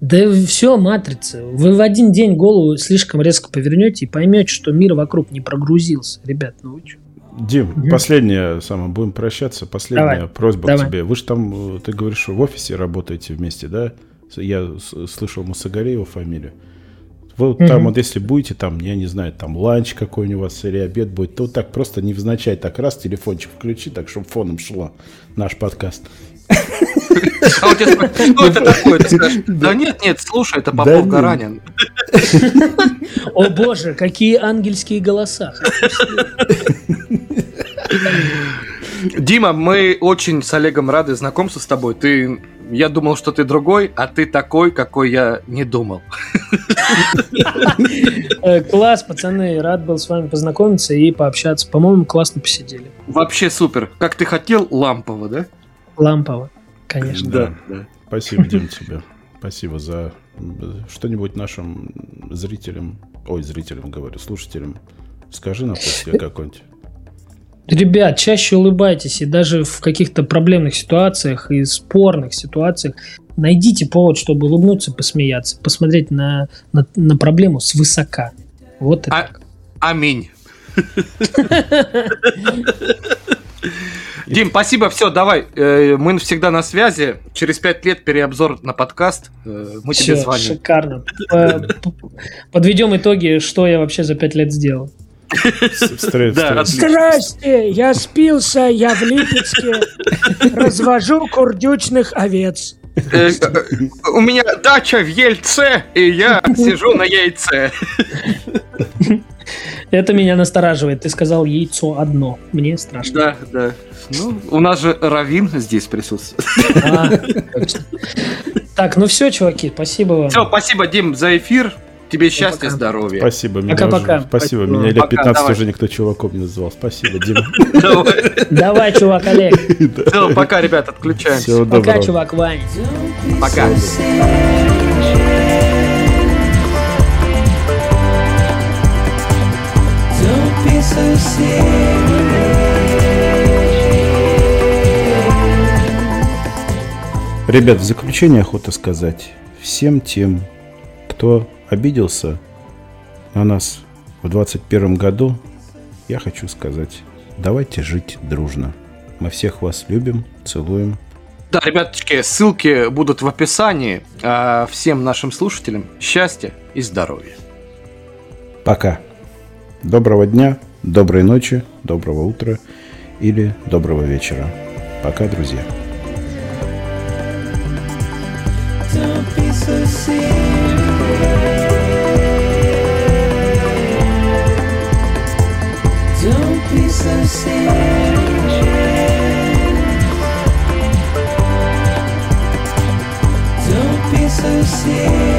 да все, матрица. Вы в один день голову слишком резко повернете и поймете, что мир вокруг не прогрузился. Ребят, ну вы что? Дим, угу. последняя самое, будем прощаться. Последняя давай, просьба давай. к тебе. Вы же там, ты говоришь, в офисе работаете вместе, да? Я слышал Мусагареева фамилию. Вы угу. там, вот если будете, там, я не знаю, там ланч какой-нибудь у вас или обед будет, то вот так просто невзначай так раз телефончик включи, так, чтобы фоном шло наш подкаст. [LAUGHS] А у тебя что это такое? Ты скажешь, да нет, нет, слушай, это Попов Гаранин. О боже, какие ангельские голоса. Дима, мы очень с Олегом рады знакомству с тобой. Ты, я думал, что ты другой, а ты такой, какой я не думал. Э, класс, пацаны, рад был с вами познакомиться и пообщаться. По-моему, классно посидели. Вообще супер. Как ты хотел, лампово, да? Лампово, конечно. Да, да. Спасибо, Дим, [LAUGHS] тебе. Спасибо за что-нибудь нашим зрителям, ой, зрителям говорю, слушателям. Скажи напоследок какой-нибудь. Ребят, чаще улыбайтесь, и даже в каких-то проблемных ситуациях и спорных ситуациях найдите повод, чтобы улыбнуться, посмеяться, посмотреть на, на, на проблему свысока. Вот это. А, аминь. [LAUGHS] [LAUGHS] Дим, спасибо, все, давай. Э, мы всегда на связи. Через пять лет переобзор на подкаст. Э, мы все, тебе звоним. шикарно. Подведем итоги, что я вообще за пять лет сделал. Здрасте, я спился, я в Липецке, развожу курдючных овец. Э, у меня дача в Ельце, и я сижу на яйце. Это меня настораживает. Ты сказал яйцо одно. Мне страшно. Да, да. Ну, у нас же Равин здесь присутствует. А, так, ну все, чуваки, спасибо вам. Все, спасибо, Дим, за эфир. Тебе ну, счастья, пока. здоровья. Спасибо, меня пока, уже, спасибо. Меня лет 15 давай. уже никто чуваком не называл. Спасибо, Дима. Давай, чувак, Олег. Все, пока, ребят, отключаемся. Пока, чувак, Вань. Пока. Ребят, в заключение охота сказать всем тем, кто обиделся на нас в 21 году, я хочу сказать, давайте жить дружно. Мы всех вас любим, целуем. Да, ребяточки, ссылки будут в описании. А всем нашим слушателям счастья и здоровья. Пока. Доброго дня доброй ночи, доброго утра или доброго вечера. Пока, друзья. Don't be so serious.